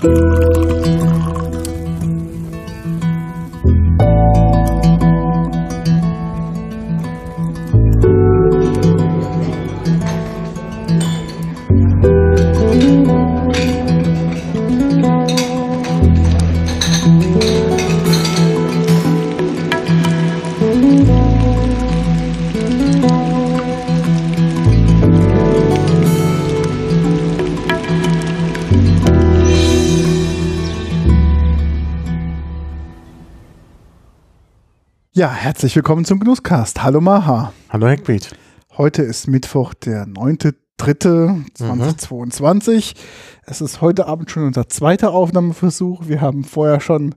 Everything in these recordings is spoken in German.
Bye. Ja, herzlich willkommen zum Genusscast. Hallo Maha. Hallo Heckbeat. Heute ist Mittwoch, der 9.3.2022. Mhm. Es ist heute Abend schon unser zweiter Aufnahmeversuch. Wir haben vorher schon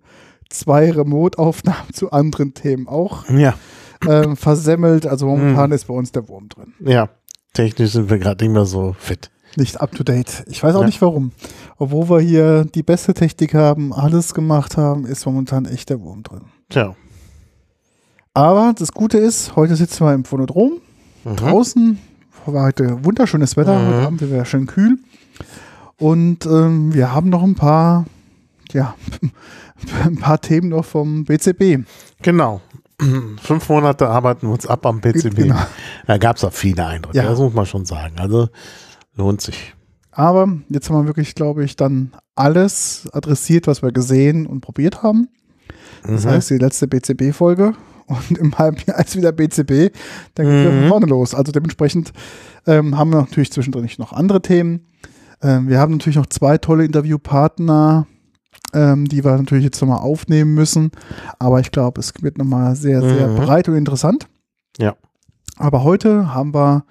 zwei Remote-Aufnahmen zu anderen Themen auch ja. äh, versemmelt. Also momentan mhm. ist bei uns der Wurm drin. Ja, technisch sind wir gerade nicht mehr so fit. Nicht up to date. Ich weiß auch ja. nicht warum. Obwohl wir hier die beste Technik haben, alles gemacht haben, ist momentan echt der Wurm drin. Tja. Aber das Gute ist, heute sitzen wir im Phonodrom mhm. draußen. War heute wunderschönes Wetter, mhm. heute Abend wäre schön kühl. Und ähm, wir haben noch ein paar, ja, ein paar Themen noch vom BCB. Genau. Fünf Monate arbeiten wir uns ab am BCB. Genau. Da gab es auch viele Eindrücke, ja. das muss man schon sagen. Also lohnt sich. Aber jetzt haben wir wirklich, glaube ich, dann alles adressiert, was wir gesehen und probiert haben. Das mhm. heißt, die letzte BCB-Folge und im halben Jahr ist wieder BCB, dann geht es mhm. von vorne los. Also dementsprechend ähm, haben wir natürlich zwischendrin noch andere Themen. Ähm, wir haben natürlich noch zwei tolle Interviewpartner, ähm, die wir natürlich jetzt nochmal aufnehmen müssen. Aber ich glaube, es wird nochmal sehr, sehr mhm. breit und interessant. Ja. Aber heute haben wir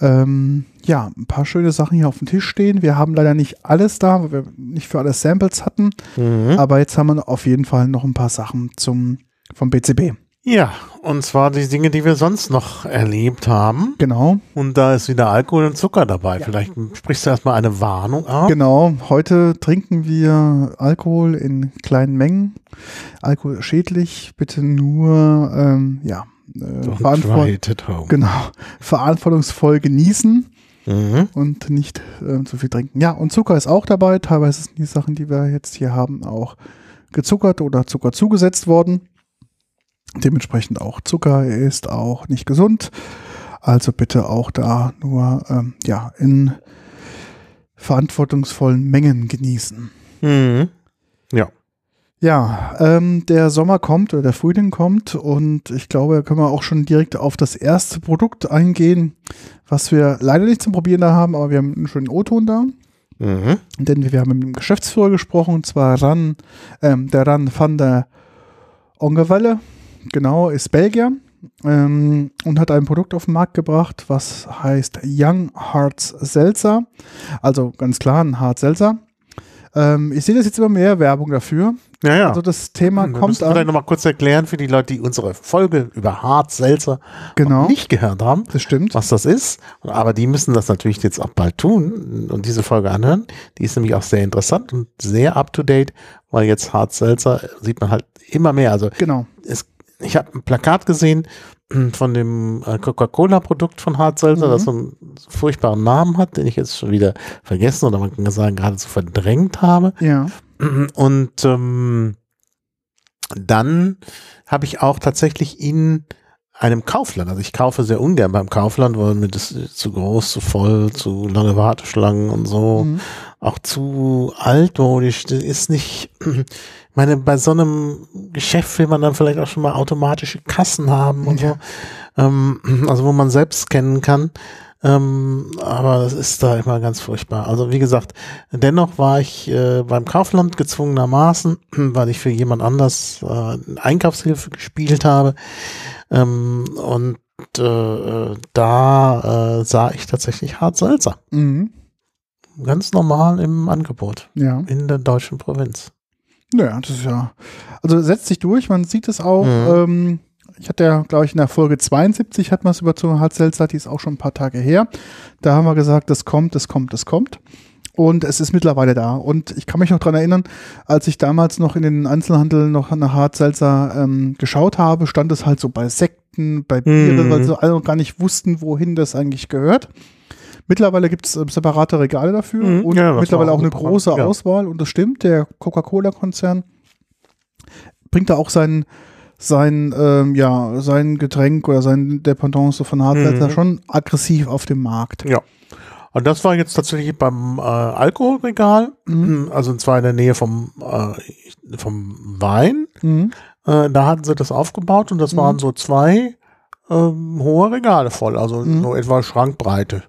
ähm, ja, ein paar schöne Sachen hier auf dem Tisch stehen. Wir haben leider nicht alles da, weil wir nicht für alles Samples hatten. Mhm. Aber jetzt haben wir auf jeden Fall noch ein paar Sachen zum, vom BCB. Ja, und zwar die Dinge, die wir sonst noch erlebt haben. Genau. Und da ist wieder Alkohol und Zucker dabei. Ja. Vielleicht sprichst du erstmal eine Warnung ab. Genau. Heute trinken wir Alkohol in kleinen Mengen. Alkohol schädlich. Bitte nur, ähm, ja, äh, verantwort genau, verantwortungsvoll genießen. Mhm. Und nicht äh, zu viel trinken. Ja, und Zucker ist auch dabei. Teilweise sind die Sachen, die wir jetzt hier haben, auch gezuckert oder Zucker zugesetzt worden. Dementsprechend auch Zucker ist auch nicht gesund. Also bitte auch da nur ähm, ja in verantwortungsvollen Mengen genießen. Mhm. Ja. Ja, ähm, der Sommer kommt oder der Frühling kommt und ich glaube, da können wir auch schon direkt auf das erste Produkt eingehen, was wir leider nicht zum Probieren da haben, aber wir haben einen schönen O-Ton da. Mhm. Denn wir haben mit dem Geschäftsführer gesprochen, und zwar Ran, ähm, der Ran van der Ongewelle genau, ist Belgier ähm, und hat ein Produkt auf den Markt gebracht, was heißt Young Hearts Seltzer. Also ganz klar ein Hart Seltzer. Ähm, ich sehe das jetzt immer mehr Werbung dafür. Ja, ja. Also das Thema hm, kommt an. Vielleicht nochmal kurz erklären für die Leute, die unsere Folge über Hart Seltzer genau. nicht gehört haben. Das stimmt. Was das ist. Aber die müssen das natürlich jetzt auch bald tun und diese Folge anhören. Die ist nämlich auch sehr interessant und sehr up to date, weil jetzt Hart Seltzer sieht man halt immer mehr. Also genau. es ich habe ein Plakat gesehen von dem äh, Coca-Cola-Produkt von Hart Seltzer, mhm. das so einen furchtbaren Namen hat, den ich jetzt schon wieder vergessen oder man kann sagen geradezu verdrängt habe. Ja. Und ähm, dann habe ich auch tatsächlich in einem Kaufland, also ich kaufe sehr ungern beim Kaufland, weil mir das zu groß, zu voll, zu lange Warteschlangen und so, mhm. auch zu altmodisch, das ist nicht, ich meine, bei so einem Geschäft will man dann vielleicht auch schon mal automatische Kassen haben und ja. so. Ähm, also wo man selbst scannen kann. Ähm, aber das ist da immer ganz furchtbar. Also wie gesagt, dennoch war ich äh, beim Kaufland gezwungenermaßen, weil ich für jemand anders äh, Einkaufshilfe gespielt habe. Ähm, und äh, da äh, sah ich tatsächlich Hart Salzer. Mhm. Ganz normal im Angebot. Ja. In der deutschen Provinz. Naja, das ist ja. Also setzt sich durch, man sieht es auch. Mhm. Ähm, ich hatte ja, glaube ich, in der Folge 72 hat man es über zu Hartzelzer, die ist auch schon ein paar Tage her. Da haben wir gesagt, das kommt, das kommt, das kommt. Und es ist mittlerweile da. Und ich kann mich noch dran erinnern, als ich damals noch in den Einzelhandel noch nach Hartselzer ähm, geschaut habe, stand es halt so bei Sekten, bei Bieren, mhm. weil sie alle noch gar nicht wussten, wohin das eigentlich gehört. Mittlerweile gibt es äh, separate Regale dafür Mhm, und ja, mittlerweile auch eine große Ja. Auswahl. Und das stimmt, der Coca-Cola-Konzern bringt da auch sein, sein, ähm, ja, sein Getränk oder sein Dependance von Hardware Mhm. schon aggressiv auf dem Markt. Ja. Und das war jetzt tatsächlich beim äh, Alkoholregal, Mhm. also und zwar in der Nähe vom, äh, vom Wein. Mhm. Äh, da hatten sie das aufgebaut und das Mhm. waren so zwei ähm, hohe Regale voll, also Mhm. so etwa Schrankbreite.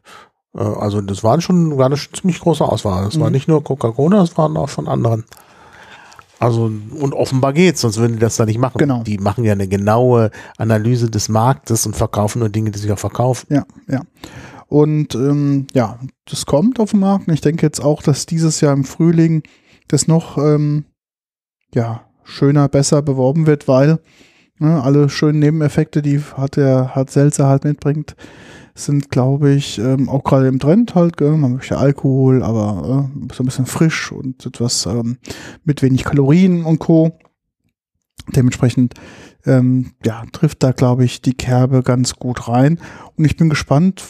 Äh, also das waren schon, war eine ziemlich große Auswahl. Das war Mhm. nicht nur Coca-Cola, das waren auch von anderen. Also, und offenbar geht's, sonst würden die das da nicht machen. Genau. Die machen ja eine genaue Analyse des Marktes und verkaufen nur Dinge, die sich auch verkaufen. Ja, ja. Und ähm, ja, das kommt auf den Markt. Und ich denke jetzt auch, dass dieses Jahr im Frühling das noch ähm, ja, schöner, besser beworben wird, weil ne, alle schönen Nebeneffekte, die hat der hat Seltzer halt mitbringt, sind, glaube ich, ähm, auch gerade im Trend halt. Gell? Man möchte Alkohol, aber äh, so ein bisschen frisch und etwas ähm, mit wenig Kalorien und Co. Dementsprechend ähm, ja, trifft da, glaube ich, die Kerbe ganz gut rein. Und ich bin gespannt,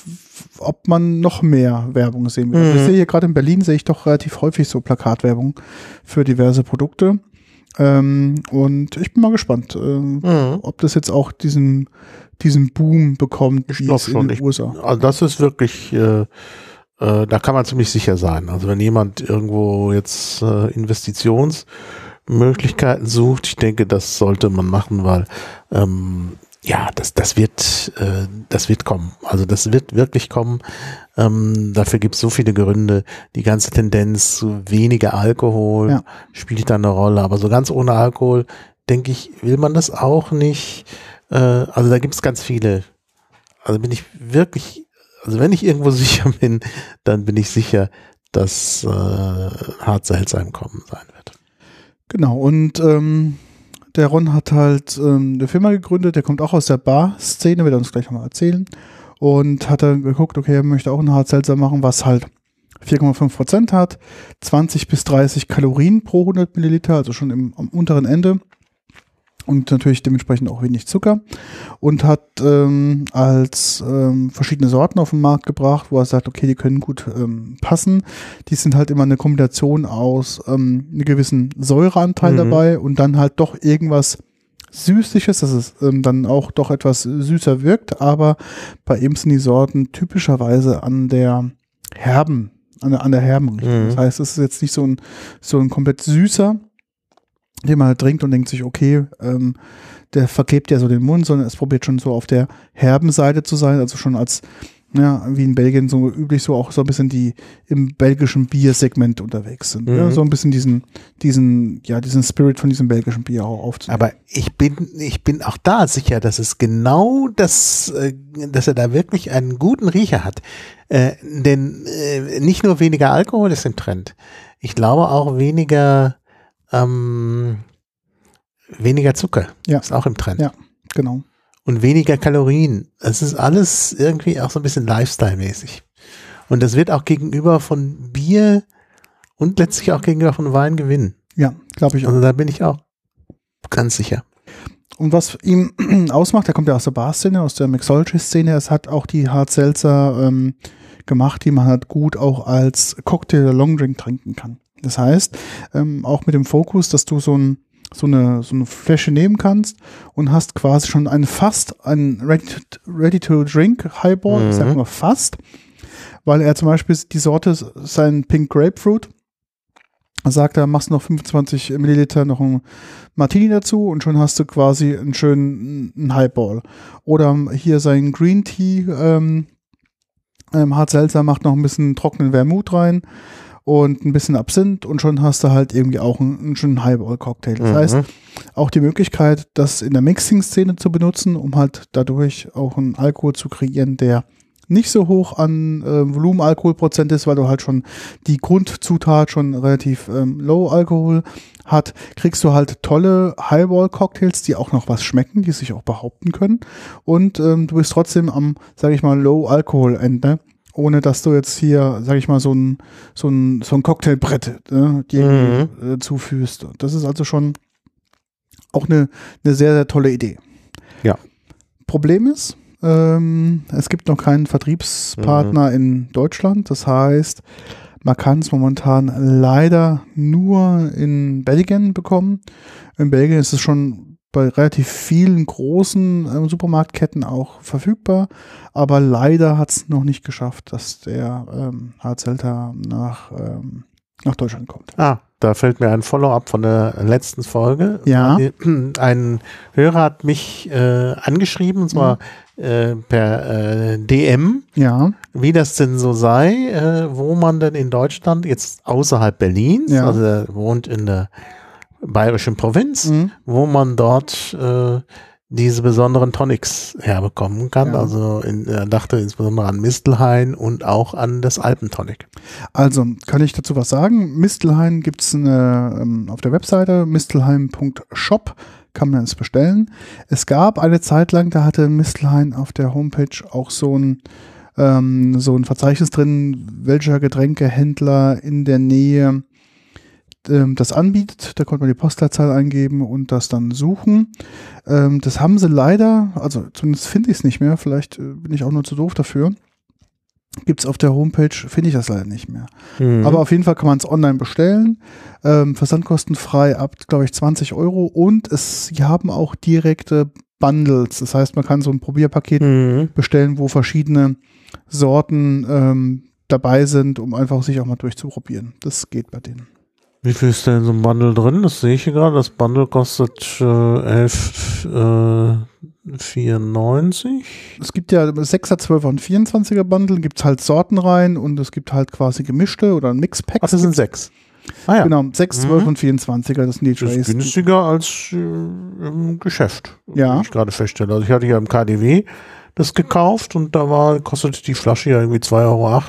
ob man noch mehr Werbung sehen wird. Mhm. Ich sehe hier gerade in Berlin, sehe ich doch relativ häufig so Plakatwerbung für diverse Produkte. Ähm, und ich bin mal gespannt, ähm, Mhm. ob das jetzt auch diesen, diesen Boom bekommt, Ich wie glaub es in schon. den Ich- USA. Also das ist wirklich, äh, äh, da kann man ziemlich sicher sein. Also wenn jemand irgendwo jetzt äh, Investitionsmöglichkeiten sucht, ich denke, das sollte man machen, weil ähm, ja, das, das wird, äh, das wird kommen. Also das wird wirklich kommen. Ähm, dafür gibt es so viele Gründe. Die ganze Tendenz zu weniger Alkohol Ja. spielt da eine Rolle. Aber so ganz ohne Alkohol, denke ich, will man das auch nicht. Äh, also da gibt es ganz viele. Also bin ich wirklich, also wenn ich irgendwo sicher bin, dann bin ich sicher, dass äh, Hart Seltsam kommen sein wird. Genau, und ähm, der Ron hat halt ähm, eine Firma gegründet, der kommt auch aus der Bar-Szene, wird uns gleich nochmal erzählen. Und hat dann geguckt, okay, er möchte auch ein Hard Seltzer machen, was halt 4,5 Prozent hat, 20 bis 30 Kalorien pro 100 Milliliter, also schon im, am unteren Ende. Und natürlich dementsprechend auch wenig Zucker. Und hat ähm, als ähm, verschiedene Sorten auf den Markt gebracht, wo er sagt, okay, die können gut ähm, passen. Die sind halt immer eine Kombination aus ähm, einem gewissen Säureanteil Mhm. dabei und dann halt doch irgendwas Süßliches, dass es ähm, dann auch doch etwas süßer wirkt, aber bei ihm sind die Sorten typischerweise an der herben, an der, an der herben Richtung. Mhm. Das heißt, es ist jetzt nicht so ein, so ein komplett süßer, den man halt trinkt und denkt sich, okay, ähm, der verklebt ja so den Mund, sondern es probiert schon so auf der herben Seite zu sein, also schon als, ja, wie in Belgien so üblich so auch so ein bisschen die im belgischen Biersegment unterwegs sind. Mhm. Ja, so ein bisschen diesen, diesen, ja, diesen Spirit von diesem belgischen Bier auch aufzunehmen. Aber ich bin, ich bin auch da sicher, dass es genau das, äh, dass er da wirklich einen guten Riecher hat. Äh, denn äh, nicht nur weniger Alkohol ist im Trend. Ich glaube auch weniger, ähm, weniger Zucker Ja. ist auch im Trend. Ja. Genau. Und weniger Kalorien. Es ist alles irgendwie auch so ein bisschen Lifestyle-mäßig. Und das wird auch gegenüber von Bier und letztlich auch gegenüber von Wein gewinnen. Ja, glaube ich auch. Also da bin ich auch ganz sicher. Und was ihm ausmacht, er kommt ja aus der Bar-Szene, aus der Mixology-Szene, es hat auch die Hard Seltzer ähm, gemacht, die man halt gut auch als Cocktail oder Longdrink trinken kann. Das heißt, ähm, auch mit dem Fokus, dass du so, ein, so, eine, so eine Flasche nehmen kannst und hast quasi schon ein fast ein Ready-to-Drink Highball, ich sag Mhm. mal fast, weil er zum Beispiel die Sorte, sein Pink Grapefruit, sagt er, machst noch 25 Milliliter noch ein Martini dazu und schon hast du quasi einen schönen einen Highball. Oder hier sein Green Tea, ähm, ähm, Hart Seltzer macht noch ein bisschen trockenen Vermut rein und ein bisschen Absinth und schon hast du halt irgendwie auch einen, einen schönen Highball-Cocktail. Das Mhm. heißt, auch die Möglichkeit, das in der Mixing-Szene zu benutzen, um halt dadurch auch einen Alkohol zu kreieren, der nicht so hoch an äh, Volumenalkoholprozent ist, weil du halt schon die Grundzutat schon relativ ähm, low Alkohol hat, kriegst du halt tolle Highball-Cocktails, die auch noch was schmecken, die sich auch behaupten können. Und ähm, du bist trotzdem am, sage ich mal, Low-Alkohol-Ende, ohne dass du jetzt hier, sage ich mal, so ein, so ein, so ein Cocktailbrett äh, dir äh, zuführst. Das ist also schon auch eine, eine sehr, sehr tolle Idee. Ja. Problem ist, Ähm, es gibt noch keinen Vertriebspartner in Deutschland. Das heißt, man kann es momentan leider nur in Belgien bekommen. In Belgien ist es schon bei relativ vielen großen ähm, Supermarktketten auch verfügbar, aber leider hat es noch nicht geschafft, dass der ähm, Harzelter nach, ähm, nach Deutschland kommt. Ah, da fällt mir ein Follow-up von der letzten Folge. Ja. Ein Hörer hat mich äh, angeschrieben, und zwar äh, per äh, DM, Ja, wie das denn so sei, äh, wo man denn in Deutschland jetzt außerhalb Berlins, Ja. also er wohnt in der bayerischen Provinz, Mhm. wo man dort äh, diese besonderen Tonics herbekommen kann. Ja. Also in, er dachte insbesondere an Mistelhain und auch an das Alpentonic. Also, kann ich dazu was sagen? Mistelheim gibt es ähm, auf der Webseite mistelheim.shop, kann man es bestellen. Es gab eine Zeit lang, da hatte Mistelheim auf der Homepage auch so ein, ähm, so ein Verzeichnis drin, welcher Getränkehändler in der Nähe ähm, das anbietet. Da konnte man die Postleitzahl eingeben und das dann suchen. Ähm, das haben sie leider, also zumindest finde ich es nicht mehr, vielleicht äh, bin ich auch nur zu doof dafür. Gibt es auf der Homepage, finde ich das leider nicht mehr. Mhm. Aber auf jeden Fall kann man es online bestellen. Ähm, versandkostenfrei ab, glaube ich, 20 Euro. Und es, sie haben auch direkte Bundles. Das heißt, man kann so ein Probierpaket Mhm. bestellen, wo verschiedene Sorten ähm, dabei sind, um einfach sich auch mal durchzuprobieren. Das geht bei denen. Wie viel ist denn so ein Bundle drin? Das sehe ich hier gerade. Das Bundle kostet äh, 11, äh, 94. Es gibt ja 6er, 12er und 24er Bundle, gibt es halt Sorten rein und es gibt halt quasi gemischte oder ein Mixpack. Ach, das sind sechs. Ah ja, Genau, 6, 12 Mhm. und 24er, das sind die das ist Trays. günstiger als äh, im Geschäft, Ja. wie ich gerade feststelle. Also ich hatte ja im KDW das gekauft und da war kostet die Flasche ja irgendwie 2,80 Euro.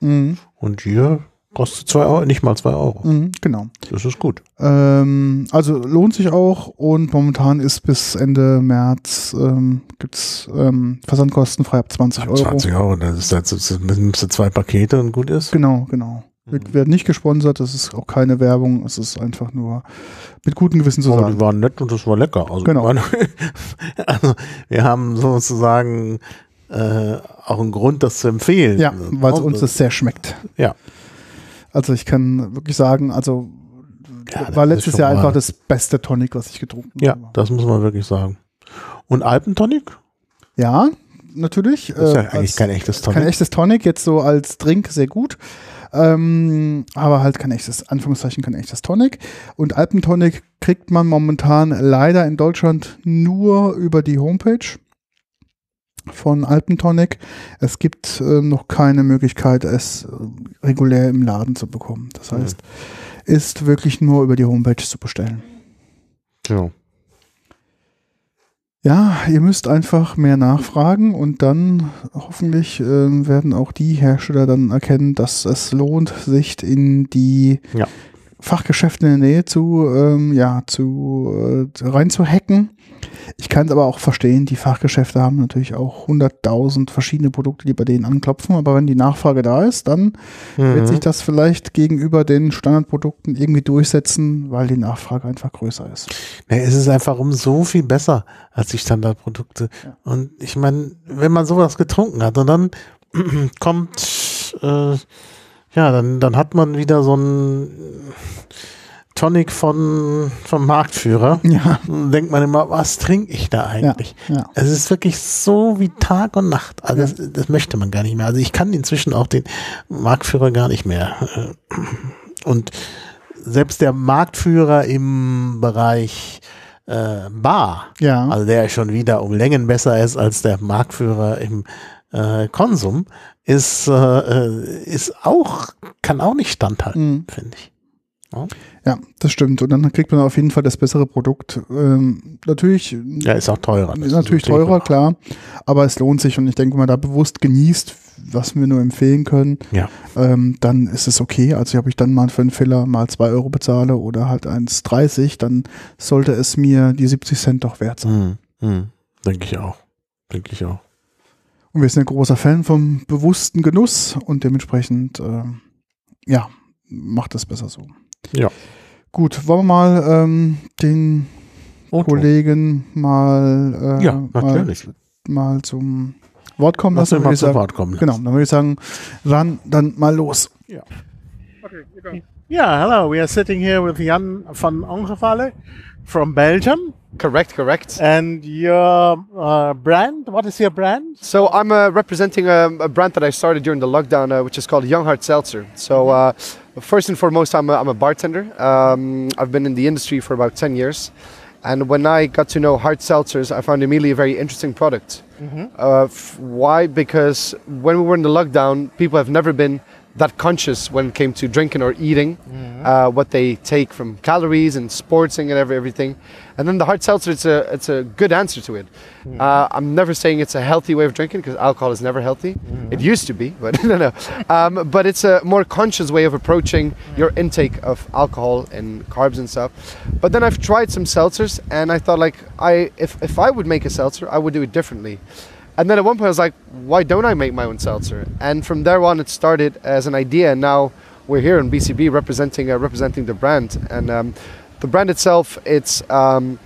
Mhm, Und hier kostet zwei Euro, nicht mal 2 Euro. mhm, genau. Das ist gut. Ähm, also lohnt sich auch und momentan ist bis Ende März ähm, gibt es ähm, Versandkostenfrei ab 20 Euro. 20 Euro, das ist, das das du zwei Pakete und gut ist. Genau, genau. Wir Mhm. werden nicht gesponsert, das ist auch keine Werbung, es ist einfach nur mit gutem Gewissen zu Aber sagen. die waren nett und das war lecker. Also, Genau. meine, also wir haben sozusagen äh, auch einen Grund, das zu empfehlen. Ja, weil es Und uns das sehr schmeckt. Ja. Also ich kann wirklich sagen, also Ja, war letztes Jahr einfach das beste Tonic, was ich getrunken Ja, habe. das muss man wirklich sagen. Und Alpentonic? Ja, natürlich. Das ist ja äh, eigentlich kein echtes Tonic. Kein echtes Tonic, jetzt so als Drink sehr gut. Ähm, aber halt kein echtes, Anführungszeichen kein echtes Tonic. Und Alpentonic kriegt man momentan leider in Deutschland nur über die Homepage von Alpentonic. Es gibt äh, noch keine Möglichkeit, es äh, regulär im Laden zu bekommen. Das heißt, ist wirklich nur über die Homepage zu bestellen. ja. Ja, ihr müsst einfach mehr nachfragen und dann hoffentlich ähm, werden auch die Hersteller dann erkennen, dass es lohnt, sich in die Ja. Fachgeschäfte in der Nähe zu, ähm, ja, zu äh, reinzuhacken. Ich kann es aber auch verstehen, die Fachgeschäfte haben natürlich auch 100.000 verschiedene Produkte, die bei denen anklopfen, aber wenn die Nachfrage da ist, dann wird Mhm. sich das vielleicht gegenüber den Standardprodukten irgendwie durchsetzen, weil die Nachfrage einfach größer ist. Ja, es ist einfach um so viel besser als die Standardprodukte. Ja. Und ich meine, wenn man sowas getrunken hat und dann kommt, äh, ja, dann, dann hat man wieder so ein Tonic von, vom Marktführer. Ja, denkt man immer, was trinke ich da eigentlich? ja. Es ist wirklich so wie Tag und Nacht. Also das, das möchte man gar nicht mehr. Also ich kann inzwischen auch den Marktführer gar nicht mehr. äh, Und selbst der Marktführer im Bereich äh, Bar, Ja. also der schon wieder um Längen besser ist als der Marktführer im äh, Konsum, ist, äh, äh, ist auch, kann auch nicht standhalten, Mhm. finde ich. Ja, das stimmt. Und dann kriegt man auf jeden Fall das bessere Produkt. Ähm, natürlich, Ja, ist auch teurer. Ist natürlich teurer, klar. Aber es lohnt sich. Und ich denke, wenn man da bewusst genießt, was wir nur empfehlen können, Ja. ähm, dann ist es okay. Also ob ich dann mal für einen Filler mal zwei Euro bezahle oder halt 1,30, dann sollte es mir die 70 Cent doch wert sein. Hm, hm. Denke ich auch. Denke ich auch. Und wir sind ein großer Fan vom bewussten Genuss und dementsprechend, ähm, ja, macht es besser so. Ja. Gut, wollen wir mal ähm, den Otto. Kollegen mal, äh, Ja, natürlich. mal, mal zum Wort kommen Lass lassen. mich mal würde ich zu sagen, Wort kommen. Genau, dann würde ich sagen, ran dann mal los. Yeah, hello. We are sitting here with Jan van Ongevalle from Belgium. Correct, correct. And your uh, brand, what is your brand? So I'm uh, representing a, a brand that I started during the lockdown, uh, which is called Young Heart Seltzer. So uh, first and foremost, I'm a, I'm a bartender. Um, I've been in the industry for about 10 years. And when I got to know hard seltzers, I found immediately a very interesting product. Uh, f- why? Because when we were in the lockdown, people have never been that conscious when it came to drinking or eating, uh, what they take from calories and sportsing and every, everything. And then the hard seltzer, it's a, it's a good answer to it. Uh, I'm never saying it's a healthy way of drinking because alcohol is never healthy. It used to be, but no, no. Um, but it's a more conscious way of approaching your intake of alcohol and carbs and stuff. But then I've tried some seltzers and I thought like I if, if I would make a seltzer, I would do it differently. And then at one point I was like, why don't I make my own seltzer? And from there on, it started as an idea. And now we're here in BCB representing uh, representing the brand. And um, the brand itself, it's um,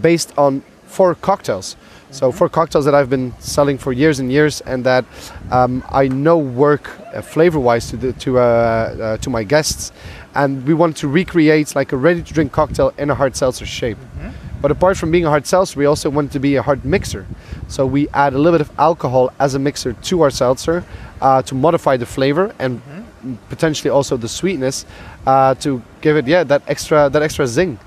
based on four cocktails. So four cocktails that I've been selling for years and years, and that um, I know work uh, flavor-wise to the, to uh, uh, to my guests. And we want to recreate like a ready-to-drink cocktail in a hard seltzer shape. But apart from being a hard seltzer, we also want it to be a hard mixer. So we add a little bit of alcohol as a mixer to our seltzer uh, to modify the flavor and potentially also the sweetness uh, to give it yeah that extra that extra zing.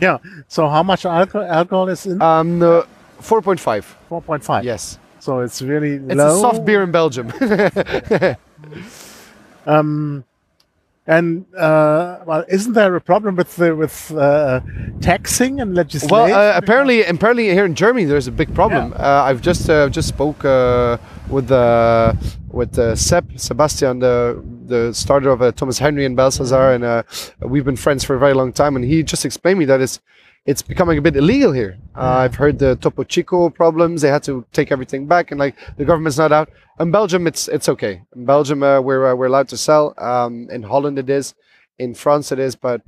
Yeah. So how much alcohol, alcohol is in? Um, the 4.5. 4.5. Yes, So it's really it's low. a soft beer in Belgium. Um, and uh, well, isn't there a problem with the, with uh, taxing and legislation? well, uh, apparently, apparently here in Germany there's a big problem. Yeah. Uh, I've just uh, just spoke uh, with uh, with uh, Seb Sebastian, the the starter of uh, Thomas Henry and Belsazar, and uh, we've been friends for a very long time. And he just explained me that it's it's becoming a bit illegal here. Uh, I've heard the Topo Chico problems; they had to take everything back, and like the government's not out. In Belgium, it's it's okay. In Belgium, uh, we're uh, we're allowed to sell. Um, in Holland, it is. In France, it is. But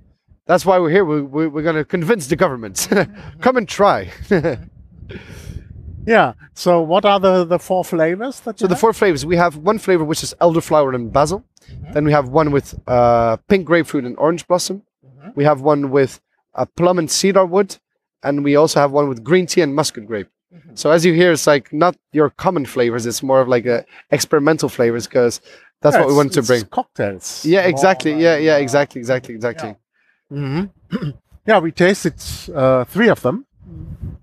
that's why we're here. We, we, we're going to convince the government. Come and try. yeah. So what are the, the four flavors that So the have? four flavors, we have one flavor which is elderflower and basil. Then we have one with uh, pink grapefruit and orange blossom. We have one with uh, plum and cedar wood, and we also have one with green tea and muscat grape. So as you hear, it's like not your common flavors; it's more of like a experimental flavors because that's Yeah, what we wanted to bring. Cocktails. Yeah, exactly. Yeah, yeah, exactly, exactly, exactly. hmm yeah, we tasted uh, three of them,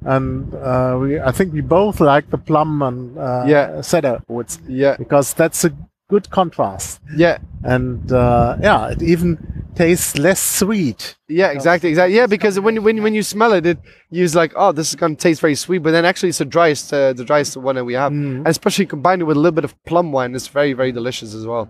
and uh, we I think we both like the plum and uh, Yeah. cedar woods Yeah, because that's a good contrast, yeah, and uh, yeah, it even tastes less sweet. yeah, exactly, exactly. Yeah, because when when when you smell it, it you's like, oh, this is gonna taste very sweet, but then actually it's the driest, uh, the driest one that we have, and especially combined with a little bit of plum wine, it's very, very delicious as well.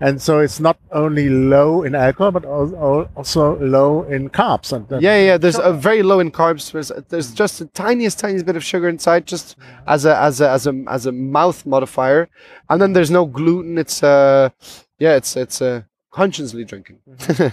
And so it's not only low in alcohol, but al- al- also low in carbs. And Yeah, yeah. There's a very low in carbs. There's, there's just the tiniest, tiniest bit of sugar inside, just as a as a as a as a mouth modifier, and then there's no gluten. It's uh, yeah, it's it's uh, consciously drinking.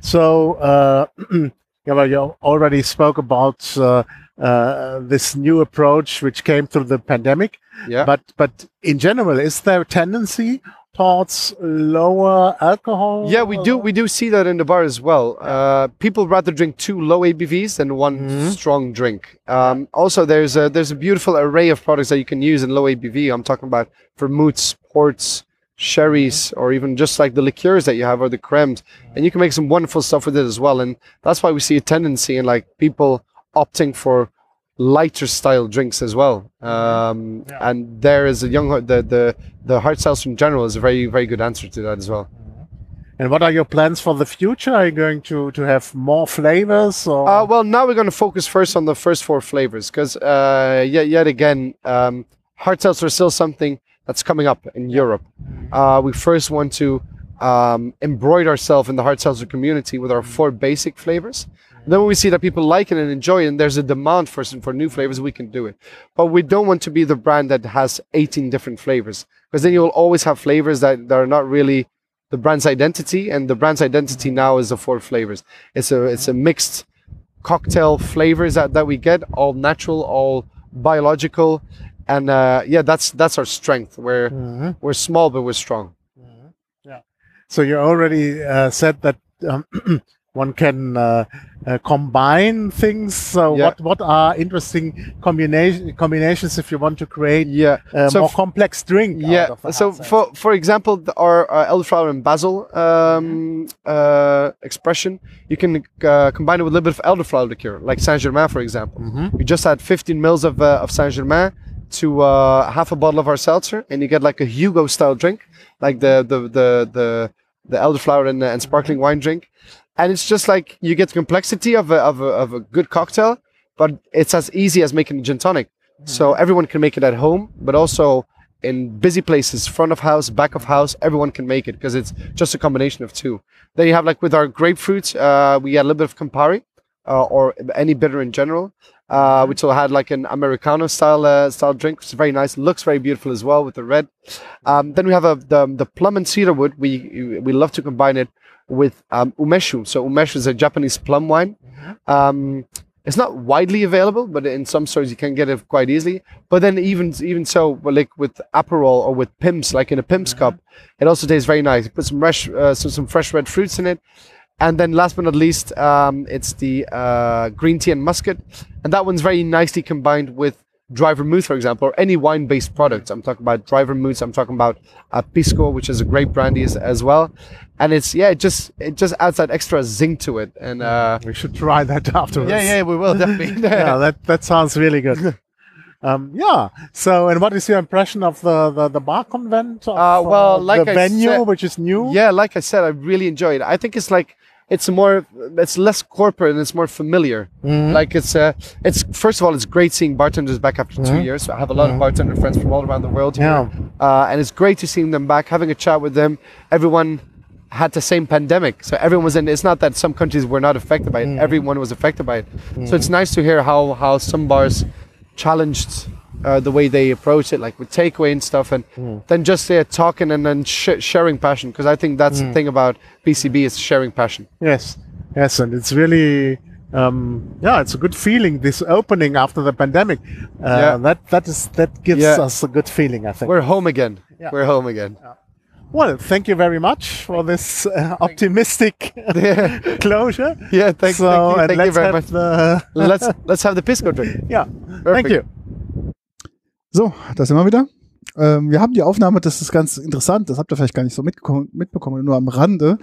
So, uh, yeah, well, you already spoke about uh, uh, this new approach which came through the pandemic. Yeah. But but in general, is there a tendency towards lower alcohol? Yeah, we do we do see that in the bar as well. Uh, people rather drink two low ABVs than one strong drink. Um, also, there's a there's a beautiful array of products that you can use in low ABV. I'm talking about vermouths, ports, sherries, or even just like the liqueurs that you have or the cremes, and you can make some wonderful stuff with it as well. And that's why we see a tendency in like people opting for lighter style drinks as well. Um, And there is a young the the the hard seltzer in general is a very very good answer to that as well. And what are your plans for the future? Are you going to to have more flavors? Or Uh, well, now we're going to focus first on the first four flavors because, uh, yet, yet again, um, hard seltzer is still something that's coming up in Europe. Uh, we first want to um, embroider ourselves in the hard seltzer community with our four basic flavors. Then when we see that people like it and enjoy it, and there's a demand for some- for new flavors, we can do it. But we don't want to be the brand that has 18 different flavors because then you'll always have flavors that, that are not really the brand's identity. And the brand's identity now is the four flavors. It's a it's a mixed cocktail flavors that, that we get, all natural, all biological, and uh, yeah, that's that's our strength. We're Mhm. we're small, but we're strong. Yeah. So you already uh, said that um, one can uh, uh, combine things. So Yeah. what what are interesting combination combinations if you want to create Yeah. a So more complex drink? yeah. So for for example, the, our uh, elderflower and basil um, uh, expression, you can uh, combine it with a little bit of elderflower liqueur, like Saint Germain, for example. Mhm. We just add 15 mils of uh, of Saint Germain to uh, half a bottle of our seltzer, and you get like a Hugo style drink, like the the the the, the elderflower and, uh, and sparkling wine drink. And it's just like you get the complexity of a, of a, of a good cocktail, but it's as easy as making a gin tonic. So everyone can make it at home, but also in busy places, front of house, back of house, everyone can make it because it's just a combination of two. Then you have like with our grapefruit, uh, we add a little bit of Campari uh, or any bitter in general, uh, which will had like an Americano style uh, style drink, which is very nice. Looks very beautiful as well with the red. Um, then we have a, the the plum and cedarwood. We we love to combine it with um, umeshu. So umeshu is a Japanese plum wine. Um, it's not widely available, but in some stores you can get it quite easily. But then even even so, like with Aperol or with Pimps, like in a Pimps cup, it also tastes very nice. You put some fresh uh, some, some fresh red fruits in it. And then last but not least, um, it's the uh, green tea and muscat. And that one's very nicely combined with dry vermouth, for example, or any wine-based products. I'm talking about dry vermouths. I'm talking about uh, pisco, which is a great brandy as, as well. And it's yeah, it just it just adds that extra zing to it. And uh, we should try that afterwards. yeah, yeah, we will definitely. yeah, that that sounds really good. Um, yeah. So, and what is your impression of the the, the bar convent? Of, Uh, well, like the I venue, said- which is new. Yeah, like I said, I really enjoy it. I think it's like it's more, it's less corporate and it's more familiar. Mm-hmm. Like it's, uh, it's first of all, it's great seeing bartenders back after two years. I have a lot of bartender friends from all around the world here, Mm-hmm. Yeah. uh, and it's great to seeing them back, having a chat with them. Everyone had the same pandemic, so everyone was in. It's not that some countries were not affected by it; Mm. everyone was affected by it. So it's nice to hear how how some bars challenged uh, the way they approach it, like with takeaway and stuff, and then just uh, talking and then sh- sharing passion. Because I think that's the thing about PCB is sharing passion. Yes, yes, and it's really, um, yeah, it's a good feeling. This opening after the pandemic, uh, Yeah. that that is that gives Yeah. us a good feeling. I think. We're home again. Yeah. We're home again. well, thank you very much for this uh, optimistic closure. Yeah, thank, so, thank you, thank you very much. the let's let's have the pisco drink. yeah. Perfect. Thank you. So, da sind wir wieder. Ähm, wir haben die Aufnahme, das ist ganz interessant, das habt ihr vielleicht gar nicht so mitbekommen, nur am Rande.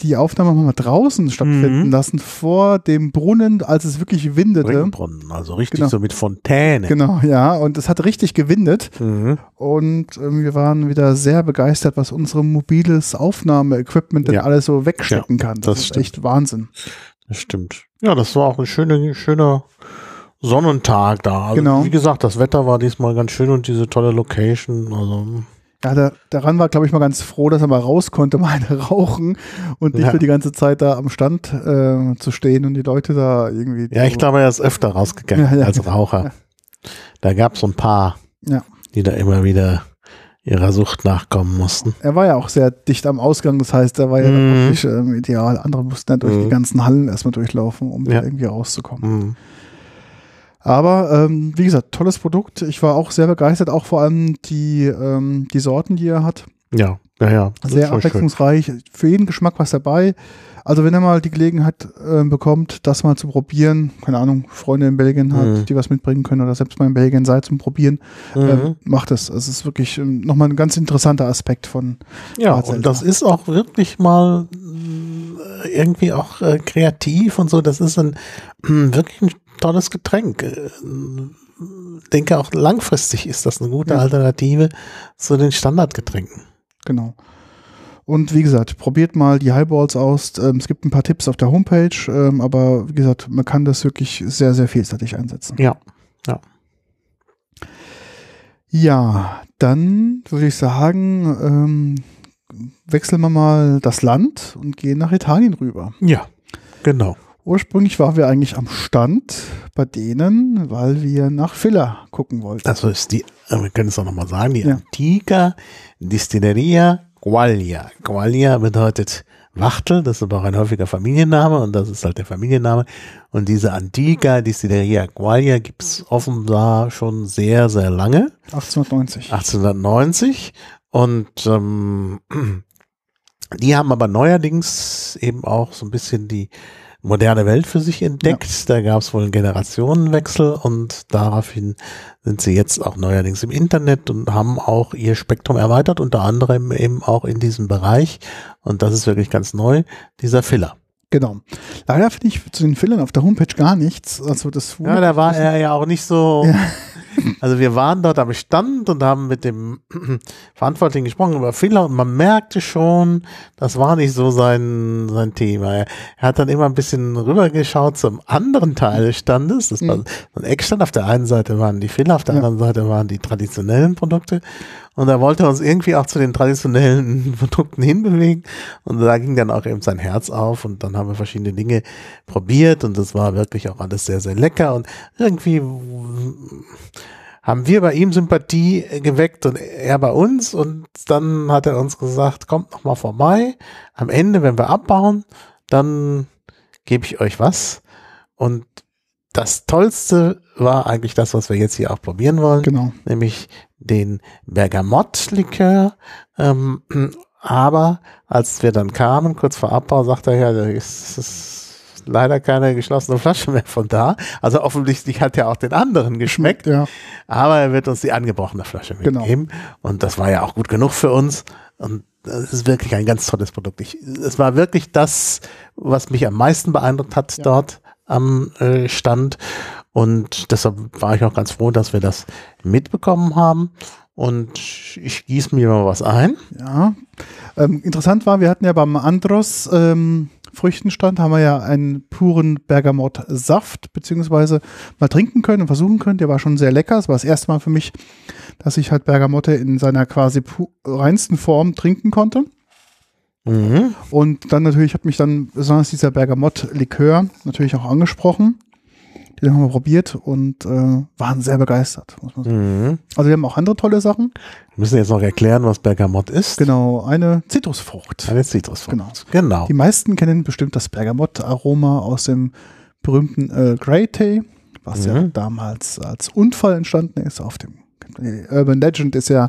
Die Aufnahme haben wir mal draußen stattfinden Mhm. lassen, vor dem Brunnen, als es wirklich windete. Ringbrunnen, also richtig Genau. so mit Fontäne. Genau, ja, und es hat richtig gewindet. Mhm. Und ähm, wir waren wieder sehr begeistert, was unsere mobiles Aufnahmeequipment denn Ja. alles so wegstecken kann. Das, das ist stimmt. echt Wahnsinn. Das stimmt. Ja, das war auch ein schöner, schöner Sonnentag da. Also, Genau. Wie gesagt, das Wetter war diesmal ganz schön und diese tolle Location. Also, Ja, der, daran war, glaube ich, mal ganz froh, dass er mal raus konnte, mal eine rauchen und nicht Ja. für die ganze Zeit da am Stand äh, zu stehen und die Leute da irgendwie. ja, ich glaube, er ist öfter rausgegangen Ja, ja, als. Raucher. Da gab es so ein paar, die da immer wieder ihrer Sucht nachkommen mussten. Er war ja auch sehr dicht am Ausgang, das heißt, er war ja dann Mhm. wirklich ähm, ideal. Andere mussten dann durch Mhm. die ganzen Hallen erstmal durchlaufen, um da irgendwie rauszukommen. Mhm. Aber ähm, wie gesagt, tolles Produkt. Ich war auch sehr begeistert, auch vor allem die, ähm, die Sorten, die er hat. Ja, ja, ja. Sehr schon schön. abwechslungsreich. Für jeden Geschmack was dabei. Also wenn er mal die Gelegenheit äh, bekommt, das mal zu probieren, keine Ahnung, Freunde in Belgien hat, Mhm. die was mitbringen können oder selbst mal in Belgien seid zum Probieren, Mhm. ähm, macht es. Es ist wirklich ähm, nochmal ein ganz interessanter Aspekt von Ja, selten. und das ist auch wirklich mal äh, irgendwie auch äh, kreativ und so. Das ist ein wirklich ein tolles Getränk. Äh, denke auch langfristig ist das eine gute Ja. Alternative zu den Standardgetränken. Genau. Und wie gesagt, probiert mal die Highballs aus. Ähm, es gibt ein paar Tipps auf der Homepage, ähm, aber wie gesagt, man kann das wirklich sehr, sehr vielseitig einsetzen. Ja. Ja, dann würde ich sagen, ähm, wechseln wir mal das Land und gehen nach Italien rüber. Ja, genau. Ursprünglich waren wir eigentlich am Stand bei denen, weil wir nach Filler gucken wollten. Also ist die, äh, wir können es auch nochmal sagen, die Ja. Antica Distilleria Quaglia. Quaglia bedeutet Wachtel, das ist aber auch ein häufiger Familienname und das ist halt der Familienname. Und diese Antica Distilleria Gualia gibt's offenbar schon sehr, sehr lange. 1890. 1890 und ähm, die haben aber neuerdings eben auch so ein bisschen die moderne Welt für sich entdeckt. Ja. Da gab es wohl einen Generationenwechsel und daraufhin sind sie jetzt auch neuerdings im Internet und haben auch ihr Spektrum erweitert, unter anderem eben auch in diesem Bereich. Und das ist wirklich ganz neu, dieser Filler. Genau. Leider finde ich zu den Fillern auf der Homepage gar nichts. Also das ja, da war er ja auch nicht so. Ja. Also wir waren dort am Stand und haben mit dem Verantwortlichen gesprochen über Fehler und man merkte schon, das war nicht so sein, sein Thema. Er, hat dann immer ein bisschen rübergeschaut zum anderen Teil des Standes. Das war mhm. ein Eckstand. Auf der einen Seite waren die Fehler, auf der ja. anderen Seite waren die traditionellen Produkte. Und er wollte uns irgendwie auch zu den traditionellen Produkten hinbewegen. Und da ging dann auch eben sein Herz auf. Und dann haben wir verschiedene Dinge probiert. Und das war wirklich auch alles sehr, sehr lecker. Und irgendwie haben wir bei ihm Sympathie geweckt und er bei uns. Und dann hat er uns gesagt, kommt noch mal vorbei. Am Ende, wenn wir abbauen, dann gebe ich euch was. Und das Tollste war eigentlich das, was wir jetzt hier auch probieren wollen. Genau. Nämlich den Bergamott-Likör. Ähm, aber als wir dann kamen, kurz vor Abbau, sagte er, ja, da ist, ist leider keine geschlossene Flasche mehr von da. Also offensichtlich hat er auch den anderen geschmeckt. Ja. Aber er wird uns die angebrochene Flasche genau. mitgeben. Genau. Und das war ja auch gut genug für uns. Und das ist wirklich ein ganz tolles Produkt. Ich, es war wirklich das, was mich am meisten beeindruckt hat ja. dort am äh, Stand. Und deshalb war ich auch ganz froh, dass wir das mitbekommen haben. Und ich gieße mir mal was ein. Ja. Ähm, interessant war, wir hatten ja beim Andros ähm, Früchtenstand haben wir ja einen puren Bergamott-Saft, beziehungsweise mal trinken können und versuchen können. Der war schon sehr lecker. Es war das erste Mal für mich, dass ich halt Bergamotte in seiner quasi reinsten Form trinken konnte. Mhm. Und dann natürlich hat mich dann besonders dieser Bergamott-Likör natürlich auch angesprochen. Den haben wir probiert und äh, waren sehr begeistert, muss man sagen. Mhm. Also wir haben auch andere tolle Sachen. Wir müssen jetzt noch erklären, was Bergamott ist. Genau, eine Zitrusfrucht. Eine Zitrusfrucht. Genau. genau. Die meisten kennen bestimmt das Bergamott-Aroma aus dem berühmten äh, Grey Tea, was mhm. ja damals als Unfall entstanden ist auf dem Urban Legend ist ja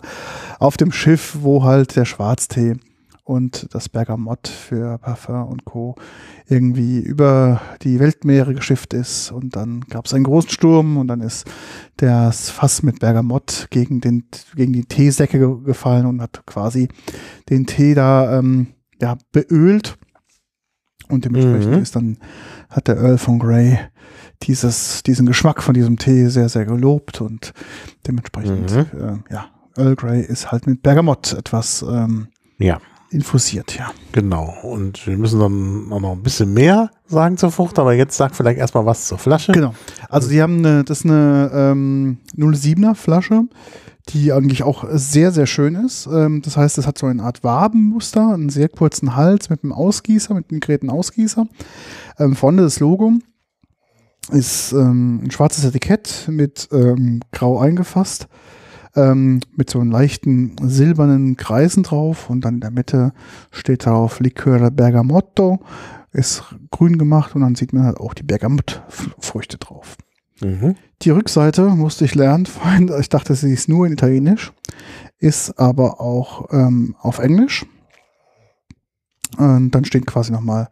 auf dem Schiff, wo halt der Schwarztee und das Bergamott für Parfum und Co. irgendwie über die Weltmeere geschifft ist. Und dann gab es einen großen Sturm und dann ist das Fass mit Bergamott gegen, den, gegen die Teesäcke gefallen und hat quasi den Tee da ähm, ja, beölt. Und dementsprechend mhm. ist dann, hat der Earl von Grey dieses, diesen Geschmack von diesem Tee sehr, sehr gelobt und dementsprechend, mhm. äh, ja, Earl Grey ist halt mit Bergamott etwas ähm, ja infusiert, ja. Genau. Und wir müssen dann auch noch ein bisschen mehr sagen zur Frucht, aber jetzt sag vielleicht erstmal was zur Flasche. Genau. Also die haben eine, das ist eine ähm, 07er Flasche, die eigentlich auch sehr, sehr schön ist. Ähm, das heißt, es hat so eine Art Wabenmuster, einen sehr kurzen Hals mit einem Ausgießer, mit einem geräten Ausgießer. Ähm, vorne das Logo ist ähm, ein schwarzes Etikett mit ähm, grau eingefasst ähm, mit so einem leichten silbernen Kreisen drauf und dann in der Mitte steht darauf Likör Bergamotto, ist grün gemacht und dann sieht man halt auch die Bergamottfrüchte drauf. Mhm. Die Rückseite musste ich lernen, ich dachte, sie ist nur in Italienisch, ist aber auch ähm, auf Englisch. Und dann steht quasi nochmal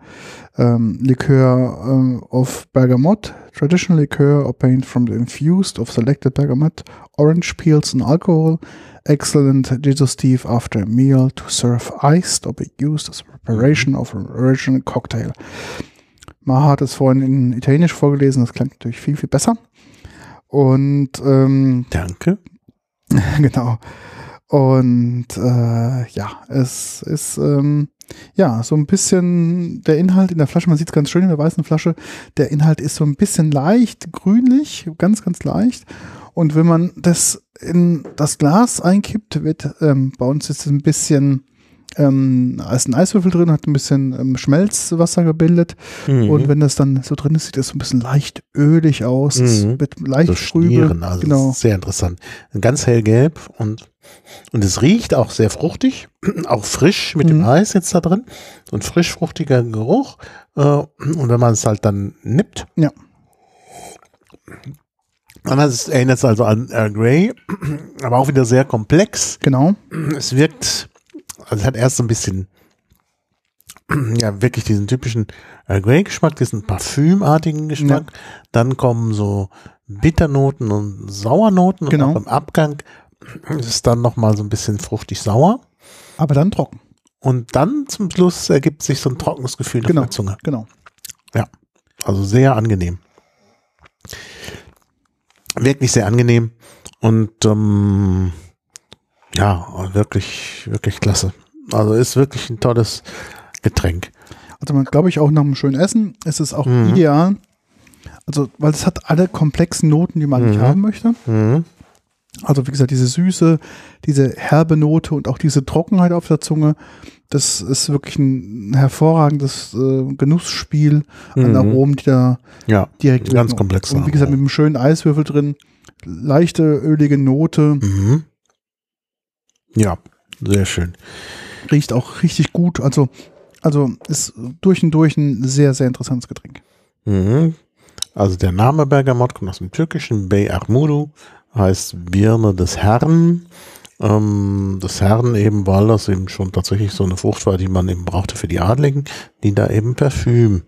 ähm, Likör ähm, of Bergamot, traditional liqueur obtained from the infused of selected bergamot, orange peels and alcohol, excellent digestive after a meal to serve iced or be used as a preparation of an original cocktail. Maha hat es vorhin in Italienisch vorgelesen, das klingt natürlich viel, viel besser. Und ähm, Danke. genau. Und äh, ja, es ist ähm, ja, so ein bisschen der Inhalt in der Flasche, man sieht es ganz schön in der weißen Flasche, der Inhalt ist so ein bisschen leicht grünlich, ganz, ganz leicht. Und wenn man das in das Glas einkippt, wird ähm, bei uns ist es ein bisschen ähm, ist ein Eiswürfel drin, hat ein bisschen ähm, Schmelzwasser gebildet. Mhm. Und wenn das dann so drin ist, sieht das so ein bisschen leicht ölig aus, Mhm. mit leicht so. Schnieren, also genau. sehr interessant. Ganz hellgelb und und es riecht auch sehr fruchtig, auch frisch mit dem Mhm. Eis jetzt da drin. So ein frisch fruchtiger Geruch. Äh, und wenn man es halt dann nippt. Ja. Es erinnert es also an Earl Grey, aber auch wieder sehr komplex. Genau. Es wirkt, also es hat erst so ein bisschen, ja, wirklich diesen typischen Earl Grey Geschmack, diesen parfümartigen Geschmack. Dann kommen so Bitternoten und Sauernoten Genau. und auch im Abgang ist dann nochmal so ein bisschen fruchtig sauer. Aber dann trocken. Und dann zum Schluss ergibt sich so ein trockenes Gefühl Genau. auf der Zunge. Genau. Also sehr angenehm. Wirklich sehr angenehm und ähm, ja, wirklich, wirklich klasse. Also ist wirklich ein tolles Getränk. Also man glaube ich auch nach einem schönen Essen ist es auch Mhm. ideal. Also, weil es hat alle komplexen Noten, die man nicht Mhm. haben möchte. Mhm. Also wie gesagt, diese Süße, diese herbe Note und auch diese Trockenheit auf der Zunge, das ist wirklich ein hervorragendes äh, Genussspiel an Mhm. Aromen, die da Ja, direkt ganz komplex. Und wie gesagt, mit einem schönen Eiswürfel drin, leichte, ölige Note, Mhm. Ja, sehr schön. riecht auch richtig gut. Also, also ist durch und durch ein sehr, sehr interessantes Getränk. Mhm. Also der Name Bergamot kommt aus dem Türkischen, Bey Armudu, heißt Birne des Herrn. Ähm, des Herrn eben, weil das eben schon tatsächlich so eine Frucht war, die man eben brauchte für die Adligen, die da eben Parfüm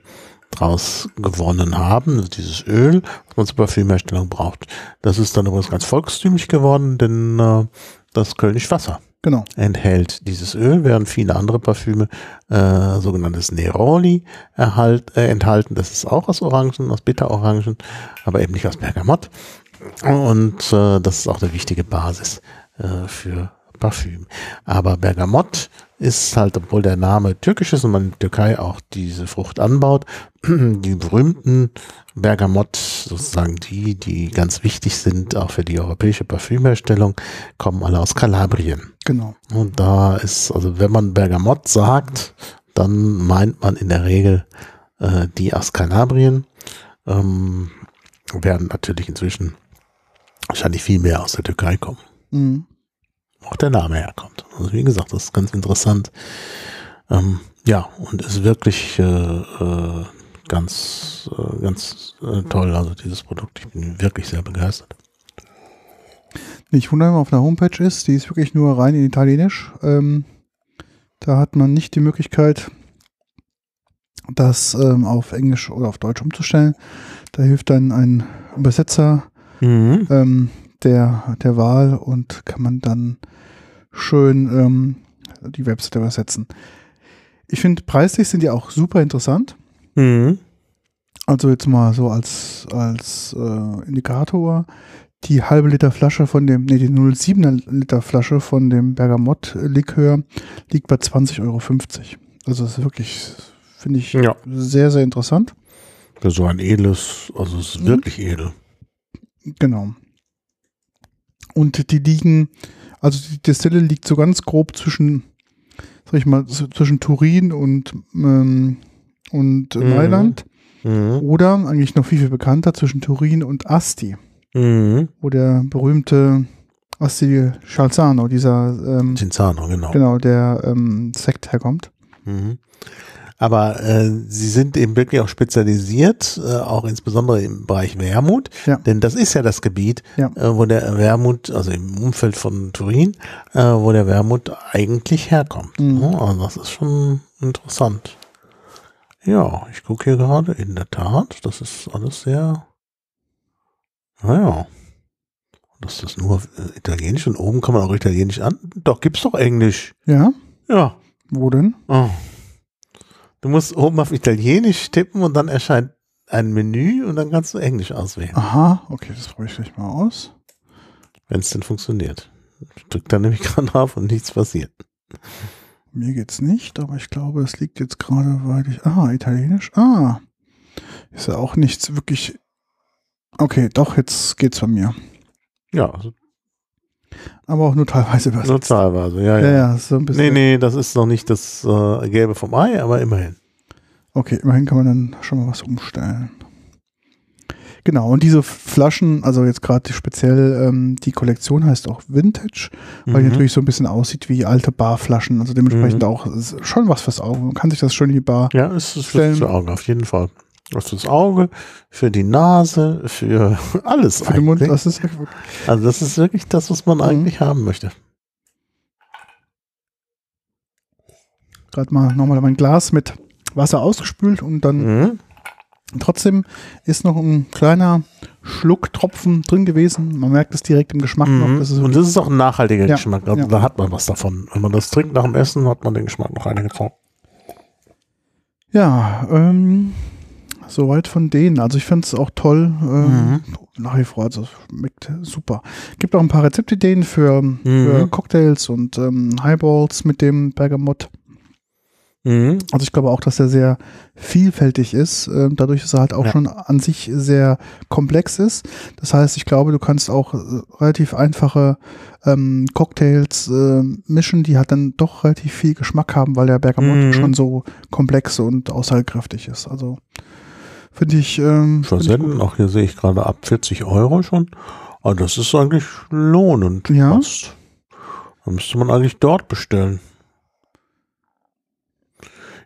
draus gewonnen haben, also dieses Öl, was man zur Parfümherstellung braucht. Das ist dann übrigens ganz volkstümlich geworden, denn äh, das Kölnisch Wasser Genau. enthält dieses Öl, während viele andere Parfüme äh, sogenanntes Neroli erhalt, äh, enthalten. Das ist auch aus Orangen, aus Bitterorangen, aber eben nicht aus Bergamott. Und äh, das ist auch eine wichtige Basis äh, für Parfüm. Aber Bergamott ist halt, obwohl der Name türkisch ist und man in der Türkei auch diese Frucht anbaut, die berühmten Bergamott, sozusagen die, die ganz wichtig sind, auch für die europäische Parfümherstellung, kommen alle aus Kalabrien. Genau. Und da ist, also wenn man Bergamott sagt, dann meint man in der Regel äh, die aus Kalabrien. Ähm, werden natürlich inzwischen wahrscheinlich viel mehr aus der Türkei kommen. Mhm. Auch der Name herkommt. Also wie gesagt, das ist ganz interessant. Ähm, ja, und ist wirklich äh, äh, ganz, äh, ganz äh, toll. Also dieses Produkt, ich bin wirklich sehr begeistert. Nicht wundern, auf der Homepage ist, die ist wirklich nur rein in Italienisch. Ähm, da hat man nicht die Möglichkeit, das ähm, auf Englisch oder auf Deutsch umzustellen. Da hilft dann ein Übersetzer Mhm. ähm, der, der Wahl und kann man dann schön ähm, die Website übersetzen. Ich finde, preislich sind die auch super interessant. Mhm. Also jetzt mal so als, als äh, Indikator. Die halbe Liter Flasche von dem, nee, die 0,7er Liter Flasche von dem Bergamott-Likör liegt bei 20,50 Euro. Also das ist wirklich, finde ich, Ja. sehr, sehr interessant. Für so ein edles, also es ist Mhm. wirklich edel. Genau. Und die liegen, also die Destille liegt so ganz grob zwischen, sag ich mal, zwischen Turin und, ähm, und Mhm. Mailand. Mhm. Oder eigentlich noch viel, viel bekannter zwischen Turin und Asti, Mhm. wo der berühmte Asti Schalzano, dieser, ähm, Cinzano, genau. genau, der ähm, Sekt herkommt. Mhm. Aber äh, sie sind eben wirklich auch spezialisiert, äh, auch insbesondere im Bereich Wermut, Ja. denn das ist ja das Gebiet, Ja. äh, wo der Wermut, also im Umfeld von Turin, äh, wo der Wermut eigentlich herkommt. Mhm. Also das ist schon interessant. Ja, ich gucke hier gerade, in der Tat, das ist alles sehr, naja, das ist nur äh, Italienisch und oben kann man auch Italienisch an. Doch, gibt's doch Englisch. Ja, Ja. wo denn? Oh. Du musst oben auf Italienisch tippen und dann erscheint ein Menü und dann kannst du Englisch auswählen, Aha, okay, das probiere ich gleich mal aus. wenn es denn funktioniert. Ich drück da nämlich gerade drauf und nichts passiert. Mir geht's nicht, aber ich glaube, es liegt jetzt gerade, weil ich. Ah, Italienisch. Ah. Ist ja auch nichts wirklich. Okay, doch, jetzt geht's bei mir. Ja, also Aber auch nur teilweise übersetzt. Nur teilweise, ja, ja. ja, ja, so ein bisschen. Nee, nee, das ist noch nicht das äh, Gelbe vom Ei, aber immerhin. Okay, immerhin kann man dann schon mal was umstellen. Genau, und diese Flaschen, also jetzt gerade speziell ähm, die Kollektion heißt auch Vintage, weil die Mhm. natürlich so ein bisschen aussieht wie alte Barflaschen. Also dementsprechend Mhm. auch schon was fürs Auge. Man kann sich das schön in die Bar. Ja, es ist Stellen. fürs Auge, auf jeden Fall. Was fürs Auge, für die Nase, für alles Für den Mund, das ist Also das ist wirklich das, was man Mhm. eigentlich haben möchte. gerade mal nochmal mein Glas mit Wasser ausgespült und dann Mhm. trotzdem ist noch ein kleiner Schlucktropfen drin gewesen. Man merkt es direkt im Geschmack noch. Mhm. Das ist Und das ist auch ein nachhaltiger Ja, Geschmack. Also ja. Da hat man was davon. Wenn man das trinkt nach dem Essen, hat man den Geschmack noch Zeit. Ja, ähm, soweit von denen. Also ich finde es auch toll, ähm, Mhm. nach wie vor, also es schmeckt super. Gibt auch ein paar Rezeptideen für, für Mhm. Cocktails und ähm, Highballs mit dem Bergamott. Mhm. Also ich glaube auch, dass er sehr vielfältig ist, ähm, dadurch, dass er halt auch Ja. schon an sich sehr komplex ist. Das heißt, ich glaube, du kannst auch äh, relativ einfache ähm, Cocktails äh, mischen, die halt dann doch relativ viel Geschmack haben, weil der Bergamott Mhm. schon so komplex und aussagekräftig ist. Also finde ich, ähm, Versenden, auch hier sehe ich gerade ab 40 Euro schon. Aber das ist eigentlich lohnend. Ja. Fast. Da müsste man eigentlich dort bestellen.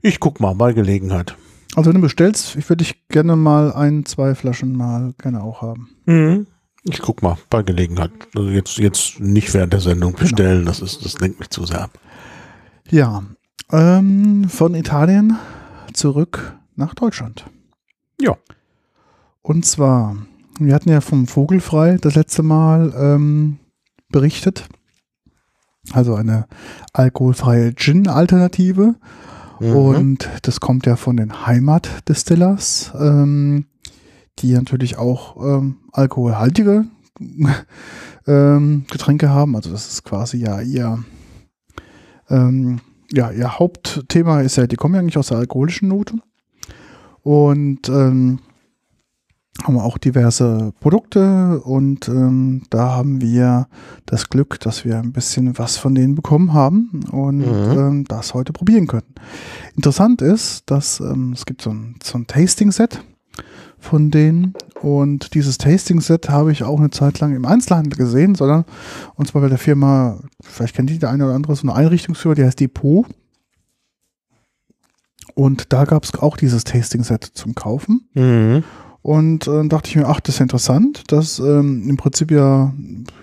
Ich guck mal bei Gelegenheit. Also wenn du bestellst, ich würde dich gerne mal ein, zwei Flaschen mal gerne auch haben. Mhm. Ich guck mal bei Gelegenheit. Also jetzt, jetzt nicht während der Sendung Genau. bestellen. Das ist, das lenkt mich zu sehr ab. Ja, ähm, von Italien zurück nach Deutschland. Ja. Und zwar, wir hatten ja vom Vogelfrei das letzte Mal ähm, berichtet. Also eine alkoholfreie Gin-Alternative. Mhm. Und das kommt ja von den Heimatdistillers, ähm, die natürlich auch ähm, alkoholhaltige ähm, Getränke haben. Also das ist quasi ja ihr, ähm, ja, ihr Hauptthema ist ja, die kommen ja eigentlich aus der alkoholischen Note. Und ähm, haben auch diverse Produkte und ähm, da haben wir das Glück, dass wir ein bisschen was von denen bekommen haben und Mhm. ähm, das heute probieren können. Interessant ist, dass ähm, es gibt so ein, so ein Tasting-Set von denen und dieses Tasting-Set habe ich auch eine Zeit lang im Einzelhandel gesehen, sondern und zwar bei der Firma, vielleicht kennt die der eine oder andere, so eine Einrichtungsfirma, die heißt Depot. Und da gab es auch dieses Tasting-Set zum Kaufen. Mhm. Und äh, dachte ich mir, ach, das ist ja interessant, dass ähm, im Prinzip ja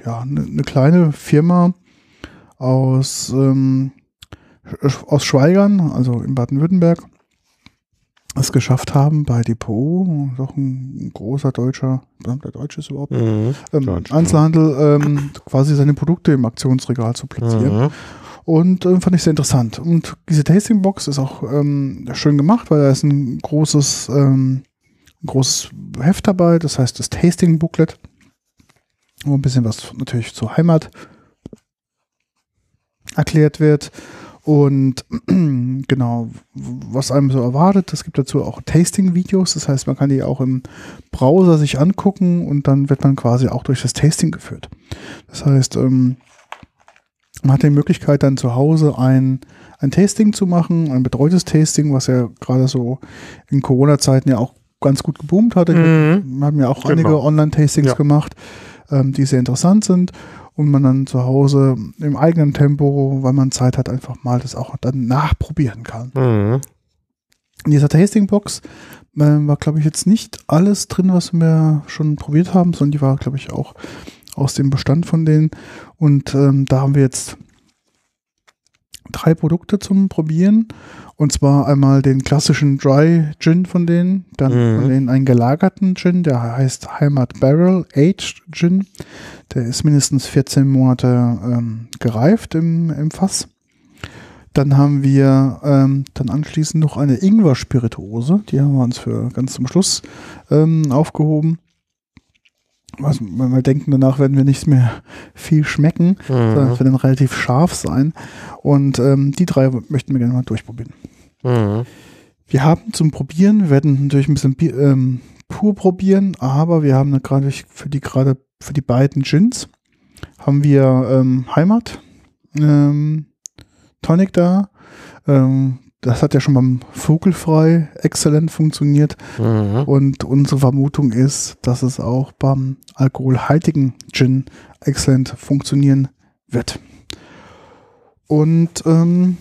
ja eine ne kleine Firma aus ähm, Sch- aus Schweigern, also in Baden-Württemberg, es geschafft haben bei Depot, doch ein großer deutscher, der Deutsche ist überhaupt, Mhm. ähm, Einzelhandel ähm, quasi seine Produkte im Aktionsregal zu platzieren. Mhm. Und ähm, fand ich sehr interessant. Und diese Tastingbox ist auch ähm, schön gemacht, weil da ist ein großes, ähm, ein großes Heft dabei, das heißt das Tasting Booklet, wo ein bisschen was natürlich zur Heimat erklärt wird. Und genau, was einem so erwartet, es gibt dazu auch Tasting-Videos, das heißt, man kann die auch im Browser sich angucken und dann wird man quasi auch durch das Tasting geführt. Das heißt, ähm, man hat die Möglichkeit dann zu Hause ein, ein Tasting zu machen, ein betreutes Tasting, was ja gerade so in Corona-Zeiten ja auch ganz gut geboomt hatte. Mhm. Wir haben ja auch Genau. einige Online-Tastings Ja. gemacht, ähm, die sehr interessant sind und man dann zu Hause im eigenen Tempo, weil man Zeit hat, einfach mal das auch dann nachprobieren kann. Mhm. In dieser Tastingbox äh, war, glaube ich, jetzt nicht alles drin, was wir schon probiert haben, sondern die war, glaube ich, auch aus dem Bestand von denen. Und ähm, da haben wir jetzt drei Produkte zum Probieren. Und zwar einmal den klassischen Dry Gin von denen, dann Mhm. von denen einen gelagerten Gin, der heißt Heimat Barrel Aged Gin. Der ist mindestens 14 Monate ähm, gereift im, im Fass. Dann haben wir ähm, dann anschließend noch eine Ingwer-Spirituose. Die haben wir uns für ganz zum Schluss ähm, aufgehoben. Was, wenn wir denken, danach werden wir nicht mehr viel schmecken, sondern Mhm. es wird dann relativ scharf sein. Und ähm, die drei möchten wir gerne mal durchprobieren. Mhm. Wir haben zum Probieren, wir werden natürlich ein bisschen ähm, pur probieren, aber wir haben gerade für die gerade für die beiden Gins haben wir ähm, Heimat ähm, Tonic da. Ähm, das hat ja schon beim Vogelfrei exzellent funktioniert. Mhm. Und unsere Vermutung ist, dass es auch beim alkoholhaltigen Gin exzellent funktionieren wird. Und ähm,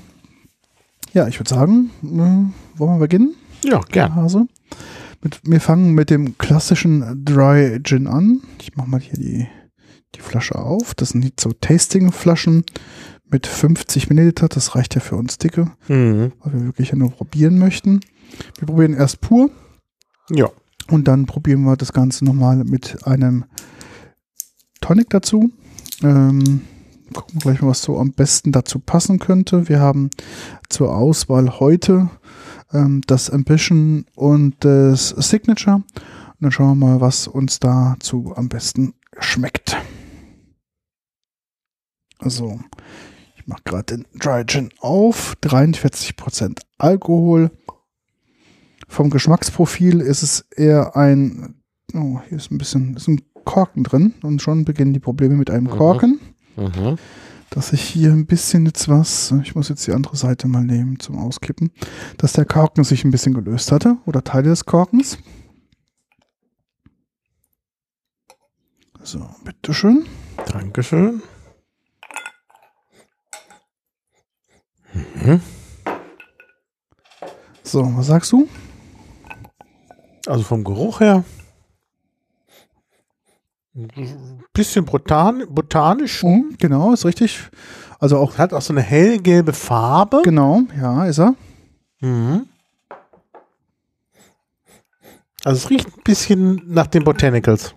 ja, ich würde sagen, äh, wollen wir beginnen, Ja, gern. Hase? Mit, wir fangen mit dem klassischen Dry Gin an. Ich mache mal hier die, die Flasche auf. Das sind die so Tasting-Flaschen mit 50 Milliliter. Das reicht ja für uns dicke, Mhm. weil wir wirklich ja nur probieren möchten. Wir probieren erst pur Ja. und dann probieren wir das Ganze nochmal mit einem Tonic dazu. Ähm, gucken wir gleich mal, was so am besten dazu passen könnte. Wir haben zur Auswahl heute ähm, das Ambition und das Signature. Und dann schauen wir mal, was uns dazu am besten schmeckt. Also, ich mache gerade den Dry Gin auf. 43% Alkohol. Vom Geschmacksprofil ist es eher ein, oh, hier ist ein bisschen, ist ein Korken drin und schon beginnen die Probleme mit einem Mhm. Korken. Mhm. Dass ich hier ein bisschen jetzt was, ich muss jetzt die andere Seite mal nehmen zum Auskippen, dass der Korken sich ein bisschen gelöst hatte oder Teile des Korkens. So, bitteschön. Dankeschön. Mhm. So, was sagst du? Also vom Geruch her. Bisschen botan botanisch. Mhm, genau, ist richtig. Also auch, Hat auch so eine hellgelbe Farbe. genau, ja, ist er. Mhm. Also es riecht ein bisschen nach den Botanicals.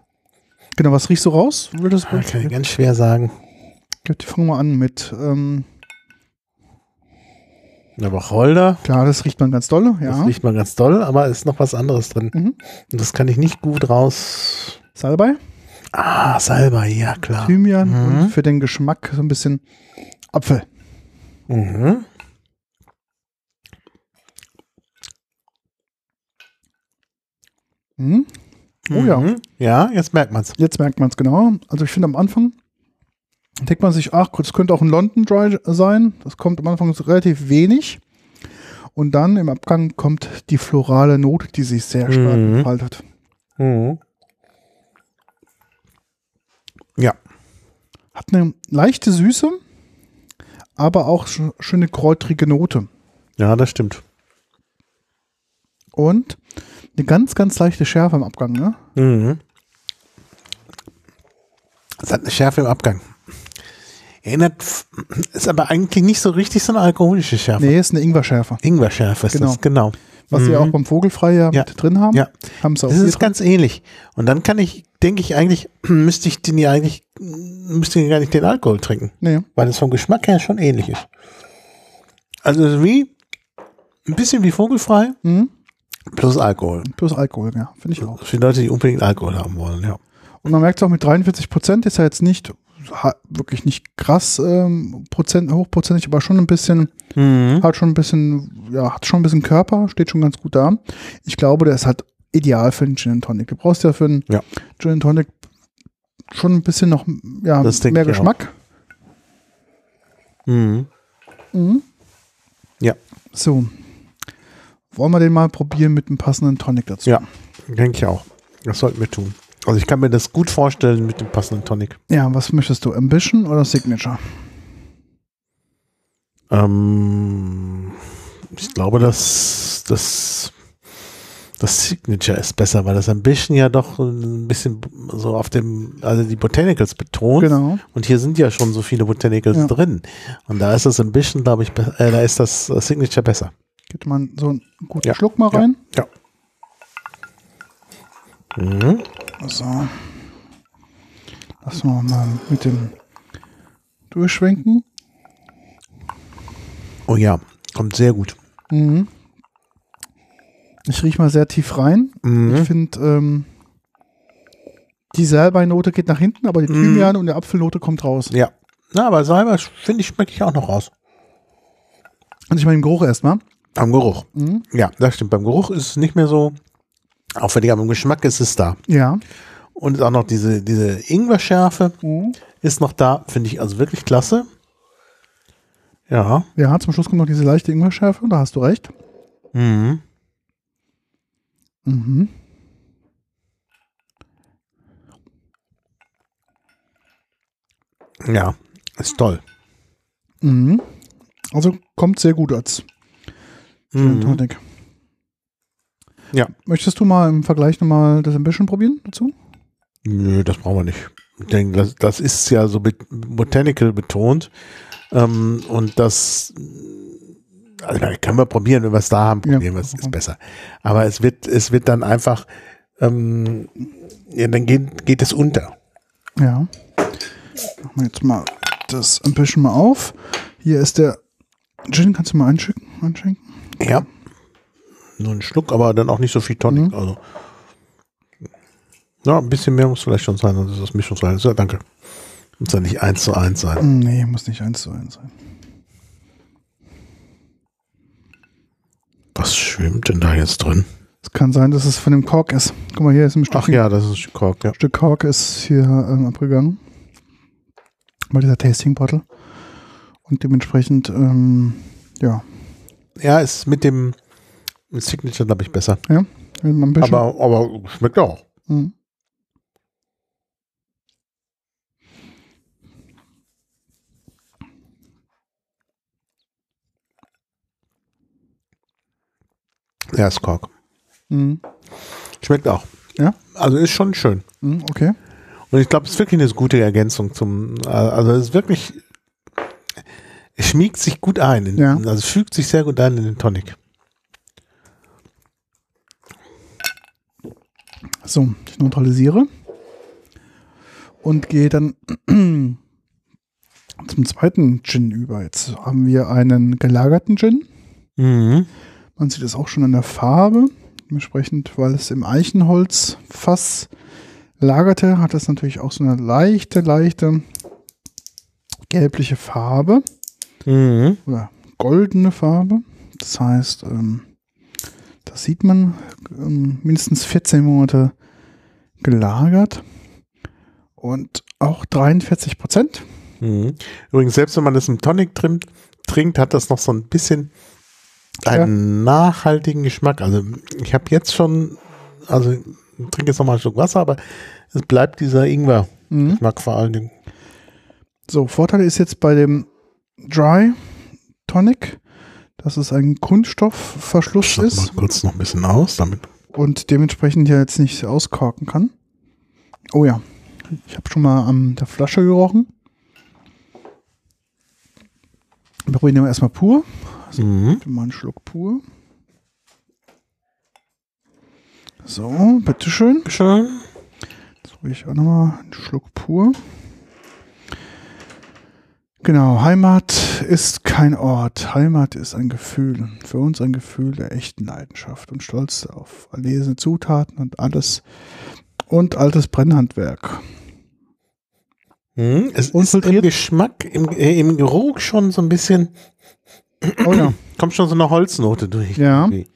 Genau, was riechst du raus? Würdest du, Ah, Kann ich ganz schwer sagen. Gut, fangen wir an mit, ähm, Eine Wacholder. klar, das riecht man ganz dolle, ja. Das riecht man ganz doll, aber ist noch was anderes drin. Mhm. Und das kann ich nicht gut raus. Salbei, Ah, Salbei, ja klar. Thymian Mhm. und für den Geschmack so ein bisschen Apfel. Mhm. Mhm. Oh ja. Mhm. Ja, jetzt merkt man's. Jetzt merkt man es genau. Also ich finde am Anfang denkt man sich, ach, das könnte auch ein London Dry sein. Das kommt am Anfang relativ wenig. Und dann im Abgang kommt die florale Note, die sich sehr stark Mhm. entfaltet. Mhm. Ja. Hat eine leichte Süße, aber auch sch- schöne kräutrige Note. Ja, das stimmt. Und eine ganz, ganz leichte Schärfe im Abgang. Ne? Mhm. Es hat eine Schärfe im Abgang. Erinnert, ist aber eigentlich nicht so richtig so eine alkoholische Schärfe. Nee, ist eine Ingwer-Schärfe. Ingwer-Schärfe ist Genau. das, genau. Was sie Mhm. auch beim Vogelfrei ja, Ja. mit drin haben. Ja. Haben sie auch Das ist drin. ganz ähnlich. Und dann kann ich, denke ich eigentlich, müsste ich den ja eigentlich, müsste ich gar nicht den Alkohol trinken. Nee. Weil es vom Geschmack her schon ähnlich ist. Also es wie, ein bisschen wie vogelfrei, Mhm. plus Alkohol. Plus Alkohol, ja, finde ich auch. Für die Leute, die unbedingt Alkohol haben wollen, ja. Und man merkt auch mit 43 Prozent ist ja jetzt nicht wirklich nicht krass ähm, Prozent, hochprozentig, aber schon ein bisschen, Mhm. hat schon ein bisschen, ja, hat schon ein bisschen Körper, steht schon ganz gut da. Ich glaube, der ist halt ideal für einen Gin and Tonic. Du brauchst ja für einen Ja. Gin and Tonic schon ein bisschen noch ja, Das mehr. Geschmack. Mhm. Mhm. Ja. So. Wollen wir den mal probieren mit einem passenden Tonic dazu? Ja, denke ich auch. Das sollten wir tun. Also ich kann mir das gut vorstellen mit dem passenden Tonic. Ja, was möchtest du? Ambition oder Signature? Ähm, ich glaube, dass das das Signature ist besser, weil das Ambition ja doch ein bisschen so auf dem, also die Botanicals betont. Genau. Und hier sind ja schon so viele Botanicals Ja. drin. Und da ist das Ambition, glaube ich, äh, da ist das Signature besser. Geht man so einen guten Ja. Schluck mal Ja. rein. Ja. Mhm. So. Lassen wir mal mit dem durchschwenken. Oh ja, kommt sehr gut. Mhm. Ich rieche mal sehr tief rein. Mhm. Ich finde, ähm, die Salbeinote geht nach hinten, aber die Mhm. Thymian und die Apfelnote kommt raus. Ja. Na, aber Salbei, finde ich, schmecke ich auch noch raus. Und ich meine den Geruch erstmal. Am Geruch. Mhm. Ja, das stimmt. Beim Geruch ist es nicht mehr so auffällig, aber im Geschmack ist es da. Ja. Und auch noch diese, diese Ingwer-Schärfe Mhm. ist noch da, finde ich also wirklich klasse. Ja. Ja, zum Schluss kommt noch diese leichte Ingwer-Schärfe, da hast du recht. Mhm. Mhm. Ja, ist toll. Mhm. Also kommt sehr gut als Gin Mhm. Tonic. Ja. Möchtest du mal im Vergleich nochmal das Ambition probieren dazu? Nö, das brauchen wir nicht. Ich denke, das, das ist ja so botanical betont. Ähm, und das also können wir probieren, wenn wir es da haben, Ja. probieren wir es, ist besser. Aber es wird, es wird dann einfach, ähm, ja, dann geht, geht es unter. Ja. Machen wir jetzt mal das Ambition mal auf. Hier ist der Gin, kannst du mal einschenken? einschenken? Ja. Nur ein Schluck, aber dann auch nicht so viel Tonic. Mhm. Also. Ja, ein bisschen mehr muss vielleicht schon sein, sonst ist das Mischungsverhältnis. Ja, danke. Muss ja nicht eins zu eins sein. Hm, Nee, muss nicht eins zu eins sein. Was schwimmt denn da jetzt drin? Es kann sein, dass es von dem Kork ist. Guck mal, hier ist ein Stück, Ach ja, das ist Kork, ja. Stück Kork ist hier ähm, abgegangen. Bei dieser Tasting Bottle. Und dementsprechend, ähm, ja, Ja, ist mit dem Signature, glaube ich, besser. bisschen. Aber, aber schmeckt auch. Mhm. Ja, ist Kork. Mhm. Schmeckt auch. Ja? Also ist schon schön. Mhm, okay. Und ich glaube, es ist wirklich eine gute Ergänzung zum, äh, also es ist wirklich, es schmiegt sich gut ein. In, Ja. Also fügt sich sehr gut ein in den Tonic. So, ich neutralisiere. Und gehe dann zum zweiten Gin über. Jetzt haben wir einen gelagerten Gin. Mhm. Man sieht es auch schon an der Farbe. Dementsprechend, weil es im Eichenholzfass lagerte, hat es natürlich auch so eine leichte, leichte gelbliche Farbe Mhm. oder goldene Farbe. Das heißt, ähm, das sieht man ähm, mindestens 14 Monate gelagert und auch 43 Prozent. Mhm. Übrigens, selbst wenn man das im Tonic trinkt, trinkt, hat das noch so ein bisschen einen nachhaltigen Geschmack. Also ich habe jetzt schon, also ich trinke jetzt noch mal ein Stück Wasser, aber es bleibt dieser Ingwer-Geschmack Mhm. vor allen Dingen. So, Vorteil ist jetzt bei dem Dry Tonic, dass es ein Kunststoffverschluss Ich schlag mal ist kurz noch ein bisschen aus, damit. und dementsprechend ja jetzt nicht auskorken kann. Oh ja, ich habe schon mal an der Flasche gerochen. Wir probieren aber erstmal pur. Mhm. Mal einen Schluck pur. So, bitteschön. Schön. Jetzt probiere ich auch nochmal einen Schluck pur. Genau, Heimat ist kein Ort. Heimat ist ein Gefühl. Für uns ein Gefühl der echten Leidenschaft und Stolz auf erlesene Zutaten und alles und altes Brennhandwerk. Mhm. Es ist im Geschmack, im, äh, im Geruch schon so ein bisschen, Oh ja. kommt schon so eine Holznote durch. Ja. Irgendwie.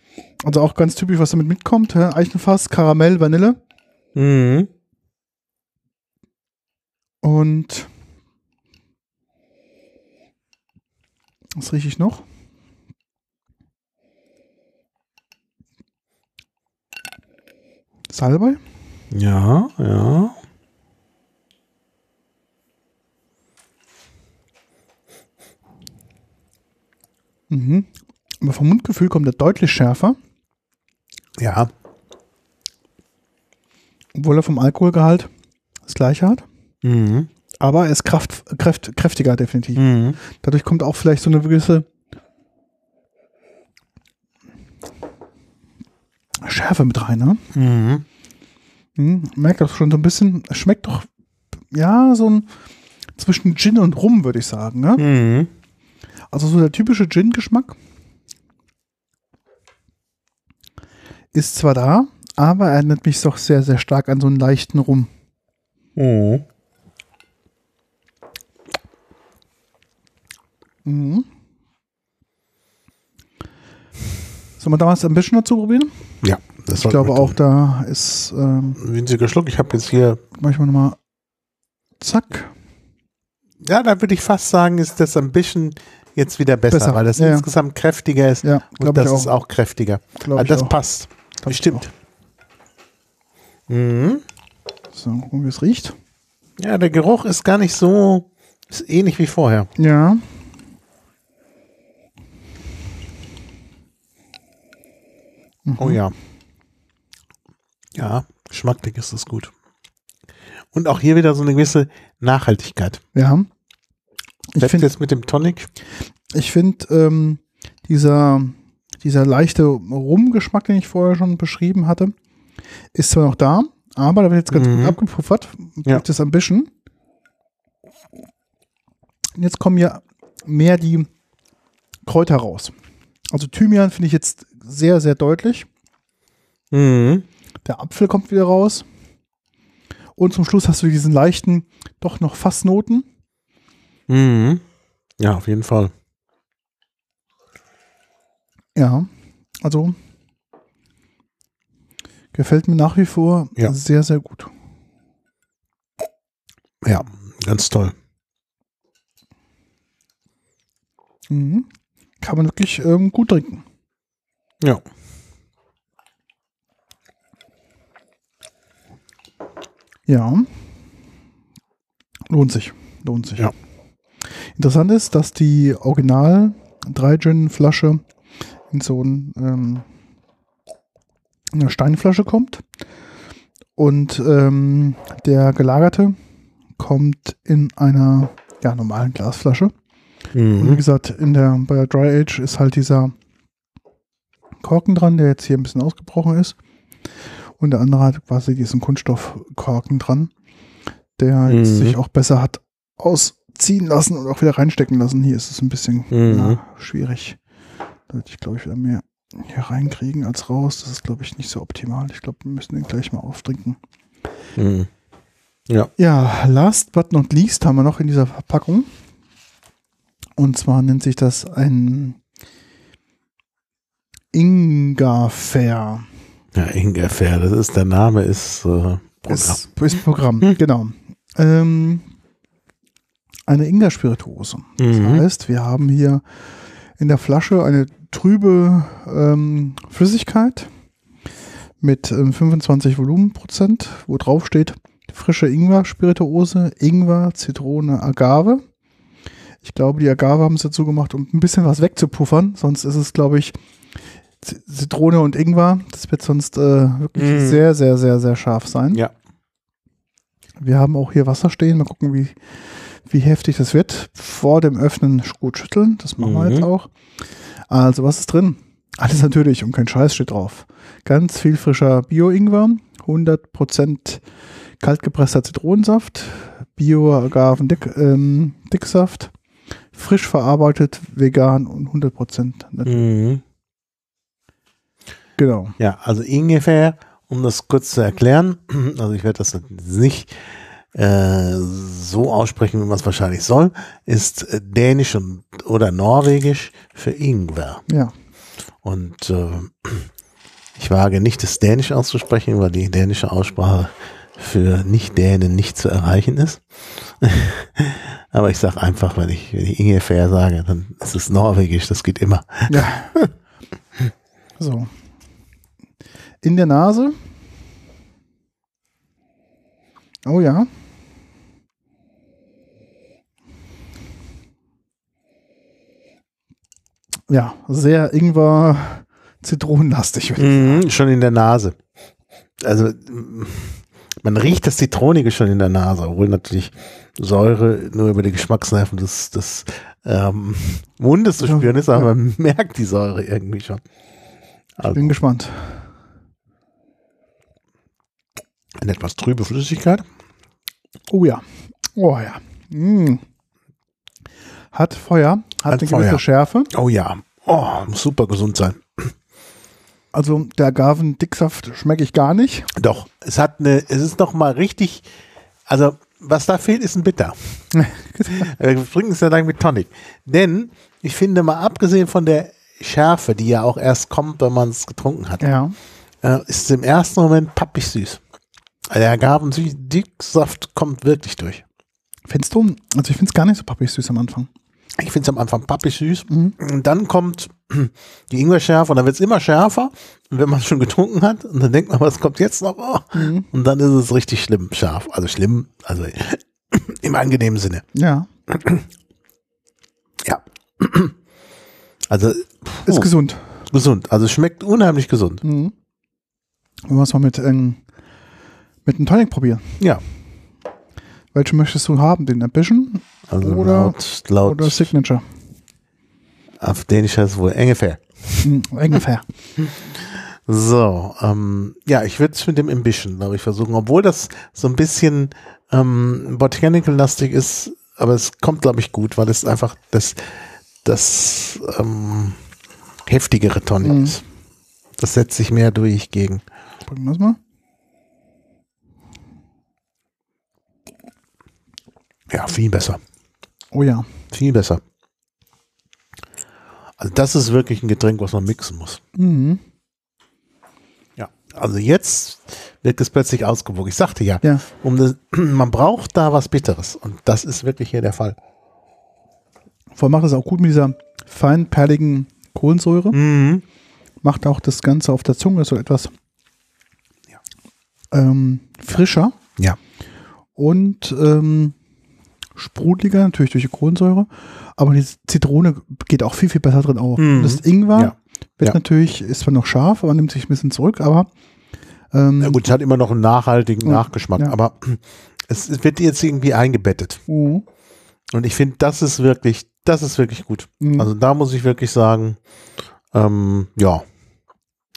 Also auch ganz typisch, was damit mitkommt. hä? Eichenfass, Karamell, Vanille. Mhm. Und was rieche ich noch? Salbei? Ja, ja. Mhm. Aber vom Mundgefühl kommt er deutlich schärfer, Ja. obwohl er vom Alkoholgehalt das gleiche hat. Mhm. Aber er ist kraft, kräft, kräftiger definitiv. Mhm. Dadurch kommt auch vielleicht so eine gewisse Schärfe mit rein. Ne? Mhm. Mhm. Merkt das schon so ein bisschen. Es schmeckt doch, ja, so ein zwischen Gin und Rum, würde ich sagen. Ne? Mhm. Also so der typische Gin-Geschmack ist zwar da, aber er erinnert mich doch sehr, sehr stark an so einen leichten Rum. Mhm. Mhm. Sollen wir damals ein bisschen dazu probieren? Ja, das Ich glaube auch, da ist ähm, Winziger Schluck. Ich habe jetzt hier, manchmal nochmal zack. ja, da würde ich fast sagen, ist das ein bisschen jetzt wieder besser, Besser, weil das ja, ja. insgesamt kräftiger ist. Ja, und das auch. ist auch kräftiger. Glaub Also das auch. passt. Glaub ich Bestimmt. Mhm. So, gucken, wie es riecht. Ja, der Geruch ist gar nicht so, ist ähnlich wie vorher. Ja. Oh ja. Ja, geschmacklich ist das gut. Und auch hier wieder so eine gewisse Nachhaltigkeit. Ja. Ich finde, jetzt mit dem Tonic. ich finde, ähm, dieser, dieser leichte Rumgeschmack, den ich vorher schon beschrieben hatte, ist zwar noch da, aber da wird jetzt ganz Mhm. gut abgepuffert. Ja. Das Ambition. Und jetzt kommen ja mehr die Kräuter raus. Also Thymian finde ich jetzt sehr, sehr deutlich. Mhm. Der Apfel kommt wieder raus. Und zum Schluss hast du diesen leichten, doch noch Fassnoten. Mhm. Ja, auf jeden Fall. Ja, also gefällt mir nach wie vor Ja. sehr, sehr gut. Ja, ganz toll. Mhm. Kann man wirklich ähm, gut trinken. Ja. Ja. Lohnt sich. Lohnt sich. Ja. Interessant ist, dass die Original 3 Gin Flasche in so ein, ähm, eine Steinflasche kommt. Und ähm, der gelagerte kommt in einer ja, normalen Glasflasche. Und wie Mhm. gesagt, in der, bei der Dry Age ist halt dieser Korken dran, der jetzt hier ein bisschen ausgebrochen ist. Und der andere hat quasi diesen Kunststoffkorken dran, der jetzt Mhm. sich auch besser hat ausziehen lassen und auch wieder reinstecken lassen. Hier ist es ein bisschen Mhm. ja, schwierig. Da würde ich, glaube ich, wieder mehr hier reinkriegen als raus. Das ist, glaube ich, nicht so optimal. Ich glaube, wir müssen den gleich mal auftrinken. Mhm. Ja, last but not least haben wir noch in dieser Verpackung. Und zwar nennt sich das ein Ingwerfair. Ja, Ingwerfair, das ist, der Name ist, äh, Programm. Ist, ist Programm, Hm. genau. Ähm, eine Ingwer-Spirituose. Das Mhm. heißt, wir haben hier in der Flasche eine trübe ähm, Flüssigkeit mit ähm, 25 Volumenprozent, wo drauf steht frische Ingwer-Spirituose, Ingwer, Zitrone, Agave. Ich glaube, die Agave haben es dazu gemacht, um ein bisschen was wegzupuffern. Sonst ist es, glaube ich, Zitrone und Ingwer. Das wird sonst äh, wirklich Mhm. sehr, sehr, sehr, sehr scharf sein. Ja. Wir haben auch hier Wasser stehen. Mal gucken, wie, wie heftig das wird. Vor dem Öffnen gut schütteln. Das machen wir Mhm. jetzt auch. Also, was ist drin? Alles natürlich und kein Scheiß steht drauf. Ganz viel frischer Bio-Ingwer, 100% kaltgepresster Zitronensaft, Bio-Agaven-Dicksaft, ähm, frisch verarbeitet, vegan und 100% natürlich. Mhm. Genau. Ja, also Ingwer, um das kurz zu erklären, also ich werde das nicht äh, so aussprechen, wie man es wahrscheinlich soll, ist äh, Dänisch und, oder Norwegisch für Ingwer. Ja. Und äh, ich wage nicht, das Dänisch auszusprechen, weil die dänische Aussprache für Nicht-Dänen nicht zu erreichen ist. Aber ich sage einfach, wenn ich, wenn ich Ingwer sage, dann ist es Norwegisch, das geht immer. Ja. so. In der Nase. Oh ja. Ja, sehr Ingwer Zitronenlastig. ich Mhm, schon in der Nase. Also man riecht das Zitronige schon in der Nase, obwohl natürlich Säure nur über die Geschmacksnerven des, des ähm, Mundes zu spüren ist, aber man merkt die Säure irgendwie schon. Also Bin gespannt. Eine etwas trübe Flüssigkeit. Oh ja. Oh ja. Mm. Hat Feuer, hat, Hat eine gewisse Feuer. Schärfe. Oh ja, oh, muss super gesund sein. Also der Agaven-Dicksaft schmecke ich gar nicht. Doch, es hat eine, es ist noch mal richtig, also was da fehlt, ist ein Bitter. Wir trinken es ja dann mit Tonic. Denn ich finde mal abgesehen von der Schärfe, die ja auch erst kommt, wenn man es getrunken hat, Ja. äh, ist im ersten Moment pappig süß. Also Der Agavendicksaft kommt wirklich durch. Findest du? Also ich finde es gar nicht so pappig süß am Anfang. Ich finde es am Anfang pappig süß. Mhm. Und dann kommt die Ingwer-Schärfe und dann wird es immer schärfer. Wenn man es schon getrunken hat, und dann denkt man, was kommt jetzt noch? Oh. Mhm. Und dann ist es richtig schlimm scharf. Also schlimm, also im angenehmen Sinne. Ja. Ja. Also Ist Oh. gesund. gesund. Also schmeckt unheimlich gesund. Mhm. Wollen wir es mal mit, ähm, mit einem Tonic probieren? Ja. Welchen möchtest du haben? Den Ambition Also Oder- laut, laut oder Signature? auf Dänisch heißt es wohl ungefähr. Mhm, ungefähr. So, ähm, ja, ich würde es mit dem Ambition, glaube ich, versuchen, obwohl das so ein bisschen ähm, Botanical-lastig ist, aber es kommt, glaube ich, gut, weil es einfach das, das ähm, heftigere Tonic Mhm. ist. Das setzt sich mehr durch gegen. Probieren wir es mal. Ja, viel besser. Oh ja. Viel besser. Also das ist wirklich ein Getränk, was man mixen muss. Mhm. Ja. Also jetzt wird es plötzlich ausgewogen. Ich sagte ja, Ja. um das, man braucht da was Bitteres. Und das ist wirklich hier der Fall. Vor allem macht es auch gut mit dieser fein perligen Kohlensäure. Mhm. Macht auch das Ganze auf der Zunge so etwas Ja. ähm, frischer Ja. und ähm, sprudeliger, natürlich durch die Kohlensäure. Aber die Zitrone geht auch viel, viel besser drin auf. Mhm. Das Ingwer Ja. wird Ja. natürlich, ist zwar noch scharf, aber nimmt sich ein bisschen zurück, aber ähm, Na gut, es hat immer noch einen nachhaltigen Ja. Nachgeschmack, Ja. aber es, es wird jetzt irgendwie eingebettet. mhm. Und ich finde, das ist wirklich, das ist wirklich gut. Mhm. Also da muss ich wirklich sagen, ähm, ja.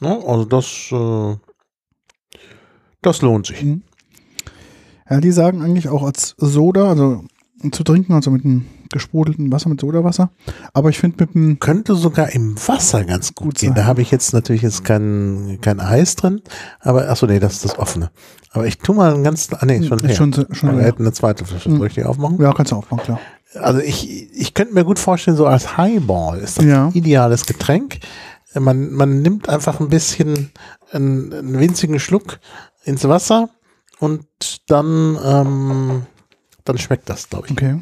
Ja, Also das, äh, das lohnt sich. Mhm. Ja, die sagen eigentlich auch als Soda, also zu trinken, also mit einem gesprudelten Wasser, mit Sodawasser. Aber ich finde mit dem, Könnte sogar im Wasser ganz gut, Gut gehen. sein. Da habe ich jetzt natürlich jetzt kein, kein Eis drin, aber achso, nee, das ist das offene. Aber ich tue mal ein ganz, ah, nee, schon, ist leer. schon, schon Aber wir hätten eine zweite Flasche. Mhm. Soll ich die aufmachen? ja, kannst du aufmachen, klar. Also ich, ich könnte mir gut vorstellen, so als Highball ist das Ja. ein ideales Getränk. Man, man nimmt einfach ein bisschen einen, einen winzigen Schluck ins Wasser und dann, ähm, dann schmeckt das, glaube ich. Okay.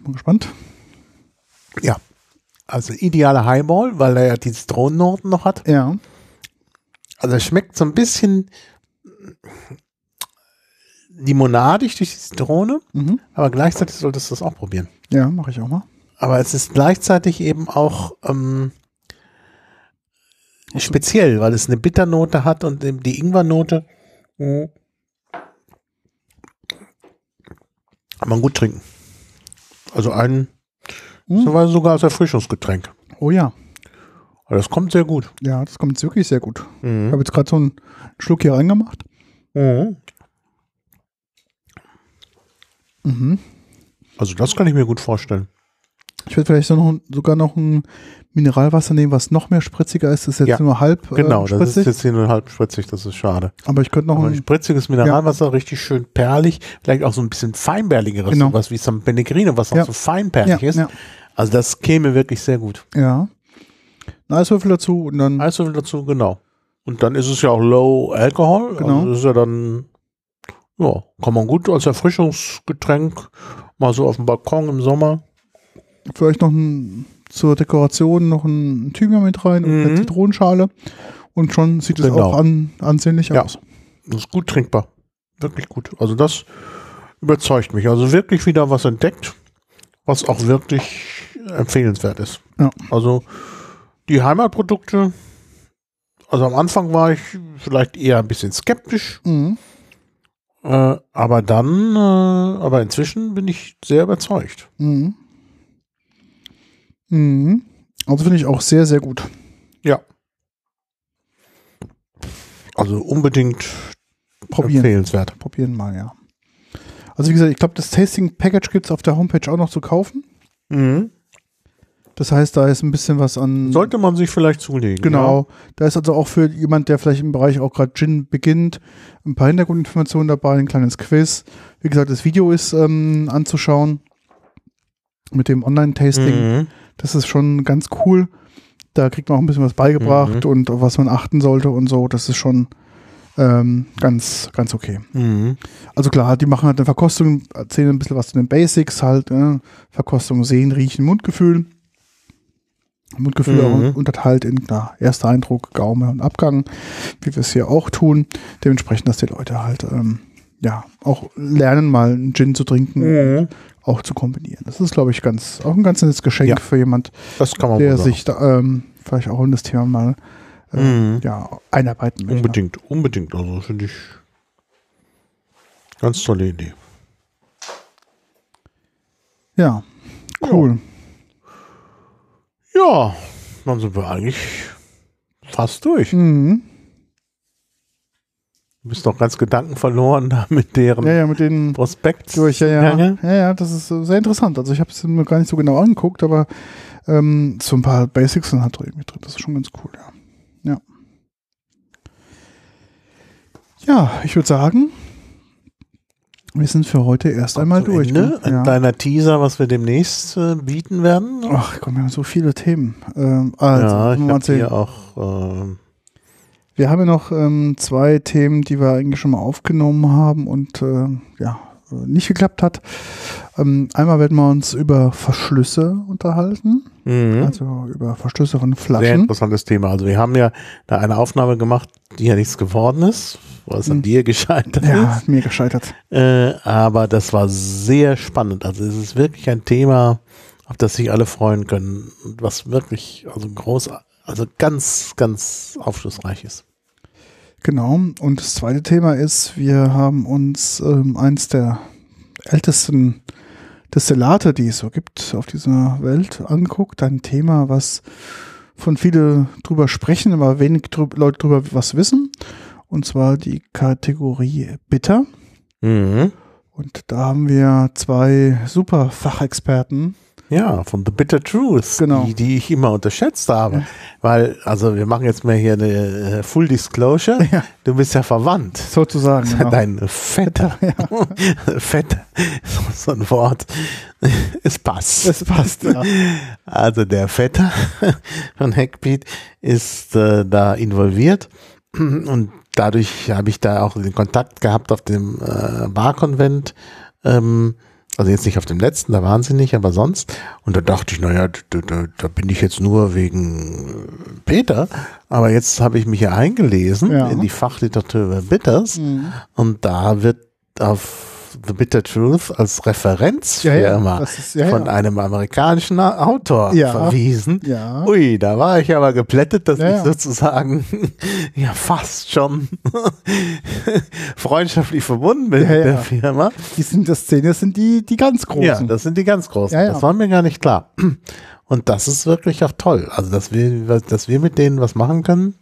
Bin gespannt. Ja. Also ideale Highball, weil er ja die Zitronennoten noch hat. Ja. Also es schmeckt so ein bisschen limonadig durch die Zitrone, Mhm. aber gleichzeitig solltest du das auch probieren. Ja, mache ich auch mal. Aber es ist gleichzeitig eben auch ähm, speziell, weil es eine Bitternote hat und die Ingwernote mhm. Kann man gut trinken. Also ein Mhm. mhm. sogar als Erfrischungsgetränk. Oh ja. Aber das kommt sehr gut. Ja, das kommt wirklich sehr gut. Ich Mhm. habe jetzt gerade so einen Schluck hier reingemacht. Mhm. Mhm. Also das kann ich mir gut vorstellen. Ich werde vielleicht so noch, sogar noch ein Mineralwasser nehmen, was noch mehr spritziger ist. Das ist jetzt Ja, nur halb Genau, äh, das ist jetzt hier nur halb spritzig, das ist schade. aber ich könnte noch ein ein, spritziges Mineralwasser, richtig schön perlig, vielleicht auch so ein bisschen feinperligeres, Genau. sowas wie San Pellegrino, was auch Ja. so feinperlig ja, ist. ja, Also das käme wirklich sehr gut. ja. Ein Eiswürfel dazu und dann Eiswürfel dazu, genau. Und dann ist es ja auch Low Alcohol. Genau. Also das ist ja dann, ja, kann man gut als Erfrischungsgetränk mal so auf dem Balkon im Sommer. Vielleicht noch ein, zur Dekoration noch ein Thymian mit rein und eine Mhm. Zitronenschale. Und schon sieht es Genau. auch an, ansehnlich Ja. aus. Das ist gut trinkbar. Wirklich gut. Also das überzeugt mich. Also wirklich wieder was entdeckt, was auch wirklich empfehlenswert ist. Ja. Also die Heimatprodukte, also am Anfang war ich vielleicht eher ein bisschen skeptisch, Mhm. äh, aber dann, äh, aber inzwischen bin ich sehr überzeugt. Mhm. Mhm. Also finde ich auch sehr, sehr gut. Ja. Also unbedingt Probieren. empfehlenswert. Probieren mal, ja. Also wie gesagt, ich glaube, das Tasting Package gibt es auf der Homepage auch noch zu kaufen. Mhm. Das heißt, da ist ein bisschen was an. Sollte man sich vielleicht zulegen. Genau. Da ist also auch für jemand, der vielleicht im Bereich auch gerade Gin beginnt, ein paar Hintergrundinformationen dabei, ein kleines Quiz. Wie gesagt, das Video ist ähm, anzuschauen. mit dem Online-Tasting. Mhm. Das ist schon ganz cool. Da kriegt man auch ein bisschen was beigebracht Mhm. und auf was man achten sollte und so. Das ist schon ähm, ganz, ganz okay. Mhm. Also klar, die machen halt eine Verkostung, erzählen ein bisschen was zu den Basics, halt, äh, Verkostung, Sehen, Riechen, Mundgefühl. Mundgefühl Mhm. auch unterteilt in klar, erster Eindruck, Gaume und Abgang, wie wir es hier auch tun. Dementsprechend, dass die Leute halt ähm, ja auch lernen, mal einen Gin zu trinken, Mhm. Auch zu kombinieren. Das ist, glaube ich, ganz auch ein ganz nettes Geschenk Ja. für jemand, der sich da, ähm, vielleicht auch in das Thema mal äh, Mhm. ja, einarbeiten möchte. Unbedingt, unbedingt. Also finde ich ganz tolle Idee. Ja, cool. Ja, dann sind wir eigentlich fast durch. Mhm. Du bist noch ganz Gedanken verloren da mit deren Ja, ja, mit den Prospekt. durch, ja, ja. Ja, ja, das ist äh, sehr interessant. Also ich habe es mir gar nicht so genau angeguckt, aber ähm, so ein paar Basics sind halt irgendwie drin. Das ist schon ganz cool, ja. Ja, ja ich würde sagen, wir sind für heute erst einmal Zum durch. Ende, ne? ein kleiner Teaser, was wir demnächst äh, bieten werden. Ach komm, wir haben so viele Themen. Ähm, also, ja, ich habe hier auch ähm, Wir haben ja noch ähm, zwei Themen, die wir eigentlich schon mal aufgenommen haben und äh, ja, äh, nicht geklappt hat. Ähm, einmal werden wir uns über Verschlüsse unterhalten, mhm. also über Verschlüsse von sehr Flaschen. interessantes Thema. Also wir haben ja da eine Aufnahme gemacht, die ja nichts geworden ist, weil es an Mhm. dir gescheitert Ja, ist. mir gescheitert. Äh, aber das war sehr spannend. Also es ist wirklich ein Thema, auf das sich alle freuen können, und was wirklich also groß, also ganz, ganz aufschlussreich ist. Genau. Und das zweite Thema ist, wir haben uns ähm, eins der ältesten Destillate, die es so gibt auf dieser Welt, angeguckt. Ein Thema, was von viele drüber sprechen, aber wenig drü Leute drüber was wissen. Und zwar die Kategorie Bitter. Mhm. Und da haben wir zwei super Fachexperten. Ja, von The Bitter Truth, Genau. die, die ich immer unterschätzt habe. Weil, also wir machen jetzt mal hier eine äh, Full Disclosure. Ja. Du bist ja verwandt. Sozusagen. Genau. Dein Vetter. Vetter. So, ein Wort. Es passt. Das passt, ja. Also der Vetter von Hackbeat ist äh, da involviert und dadurch habe ich da auch den Kontakt gehabt auf dem äh, Barkonvent. Ähm, also jetzt nicht auf dem letzten, da waren sie nicht, aber sonst. Und da dachte ich, naja, da, da, da bin ich jetzt nur wegen Peter. Aber jetzt habe ich mich ja eingelesen Ja. in die Fachliteratur über Bitters. Mhm. Und da wird auf The Bitter Truth als Ja, Referenzfirma ja, das ist, ja, von ja. einem amerikanischen Autor Ja. verwiesen. Ja. Ui, da war ich aber geplättet, dass Ja, ich ja. sozusagen ja fast schon freundschaftlich verbunden bin Ja, mit ja. der Firma. Die sind das Szene sind die, die ganz großen. Ja, das sind die ganz großen. Ja, ja. Das war mir gar nicht klar. Und das ist wirklich auch toll. Also, dass wir, dass wir mit denen was machen können,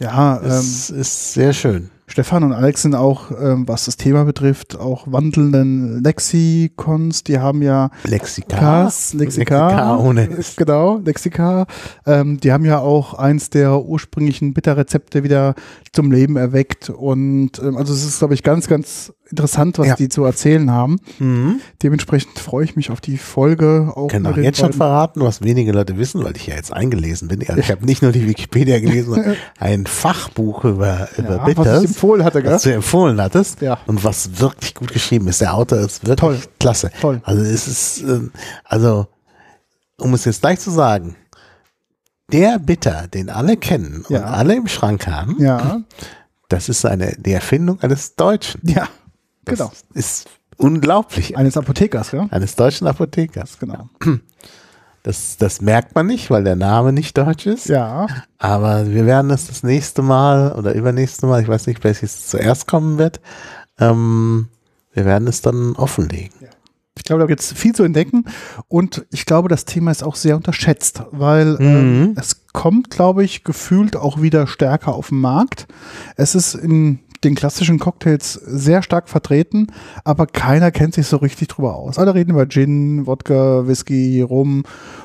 ja ähm, ist, ist sehr schön. Stefan und Alex sind auch, ähm, was das Thema betrifft, auch wandelnden Lexikons. Die haben ja Lexika. Kas, Lexika, Lexika ohne genau, Lexika. Ähm, die haben ja auch eins der ursprünglichen Bitterrezepte wieder zum Leben erweckt. Und ähm, also es ist, glaube ich, ganz, ganz interessant, was Ja. die zu erzählen haben. Mhm. Dementsprechend freue ich mich auf die Folge. Auch kann mit auch jetzt schon verraten, was wenige Leute wissen, weil ich ja jetzt eingelesen bin. Also ich habe nicht nur die Wikipedia gelesen, sondern ein Fachbuch über, über ja, Bitters, was ich empfohlen hatte, gell? was du empfohlen hattest Ja. und was wirklich gut geschrieben ist. Der Autor ist wirklich Toll. klasse. Toll. Also es ist, ähm, also um es jetzt gleich zu sagen, der Bitter, den alle kennen und Ja. alle im Schrank haben, Ja, das ist eine, die Erfindung eines Deutschen. ja, Das genau. ist unglaublich. Eines Apothekers, ja? Eines deutschen Apothekers. Genau. Das, das merkt man nicht, weil der Name nicht deutsch ist. Ja, Aber wir werden es das nächste Mal oder übernächste Mal, ich weiß nicht, welches zuerst kommen wird, ähm, wir werden es dann offenlegen. Ich glaube, da gibt es viel zu entdecken und ich glaube, das Thema ist auch sehr unterschätzt, weil Mhm. ähm, es kommt, glaube ich, gefühlt auch wieder stärker auf den Markt. Es ist in den klassischen Cocktails sehr stark vertreten, aber keiner kennt sich so richtig drüber aus. Alle reden über Gin, Wodka, Whisky, Rum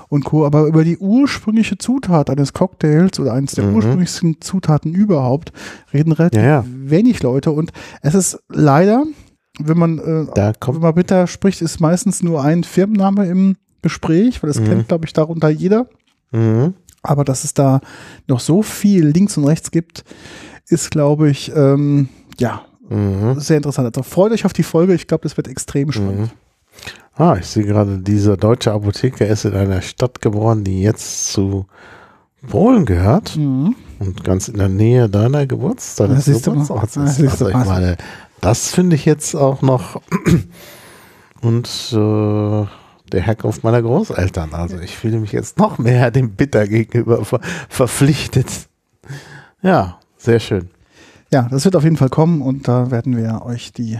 und Co., aber über die ursprüngliche Zutat eines Cocktails oder eines der Mhm. ursprünglichsten Zutaten überhaupt reden relativ Ja, ja. wenig Leute und es ist leider, wenn man äh, Da wenn kommt, man bitter spricht, ist meistens nur ein Firmenname im Gespräch, weil das Mhm. kennt, glaube ich, darunter jeder. Mhm. Aber dass es da noch so viel links und rechts gibt, ist, glaube ich, ähm, ja, Mhm. sehr interessant. Also freut euch auf die Folge. Ich glaube, das wird extrem spannend. Ah, ich sehe gerade, dieser deutsche Apotheker ist in einer Stadt geboren, die jetzt zu Polen gehört Mhm. und ganz in der Nähe deiner Geburts deines Ja, siehst du mal. Geburtsorts ist. Also ich meine, das finde ich jetzt auch noch und äh, der Herkunft meiner Großeltern. Also ich fühle mich jetzt noch mehr dem Bitter gegenüber ver verpflichtet. Ja, sehr schön. Ja, das wird auf jeden Fall kommen und da werden wir euch die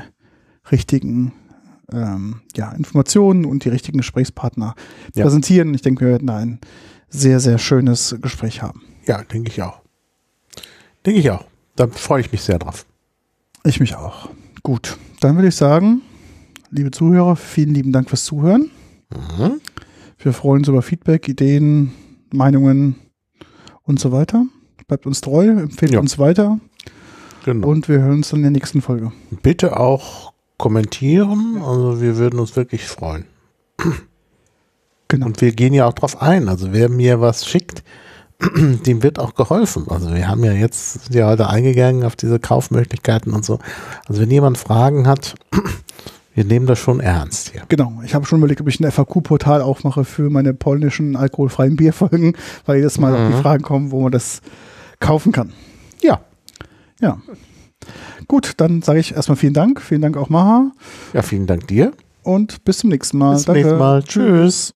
richtigen ähm, ja, Informationen und die richtigen Gesprächspartner Ja. präsentieren. Ich denke, wir werden da ein sehr, sehr schönes Gespräch haben. Ja, denke ich auch. Denke ich auch. Da freue ich mich sehr drauf. Ich mich auch. Gut, dann würde ich sagen, liebe Zuhörer, vielen lieben Dank fürs Zuhören. Mhm. Wir freuen uns über Feedback, Ideen, Meinungen und so weiter. Bleibt uns treu, empfehlt Ja. uns weiter Genau. und wir hören uns dann in der nächsten Folge. bitte auch kommentieren. Also wir würden uns wirklich freuen. Genau. Und wir gehen ja auch drauf ein. Also wer mir was schickt, dem wird auch geholfen. Also wir haben ja jetzt sind ja heute eingegangen auf diese Kaufmöglichkeiten und so. Also wenn jemand Fragen hat, wir nehmen das schon ernst hier. Genau, ich habe schon überlegt, ob ich ein FAQ-Portal aufmache für meine polnischen alkoholfreien Bierfolgen, weil jedes Mal auch Mhm. die Fragen kommen, wo man das kaufen kann. Ja. Ja. Gut, dann sage ich erstmal vielen Dank. Vielen Dank auch Maha Ja, vielen Dank dir. und bis zum nächsten Mal. Bis zum nächsten Mal. Tschüss.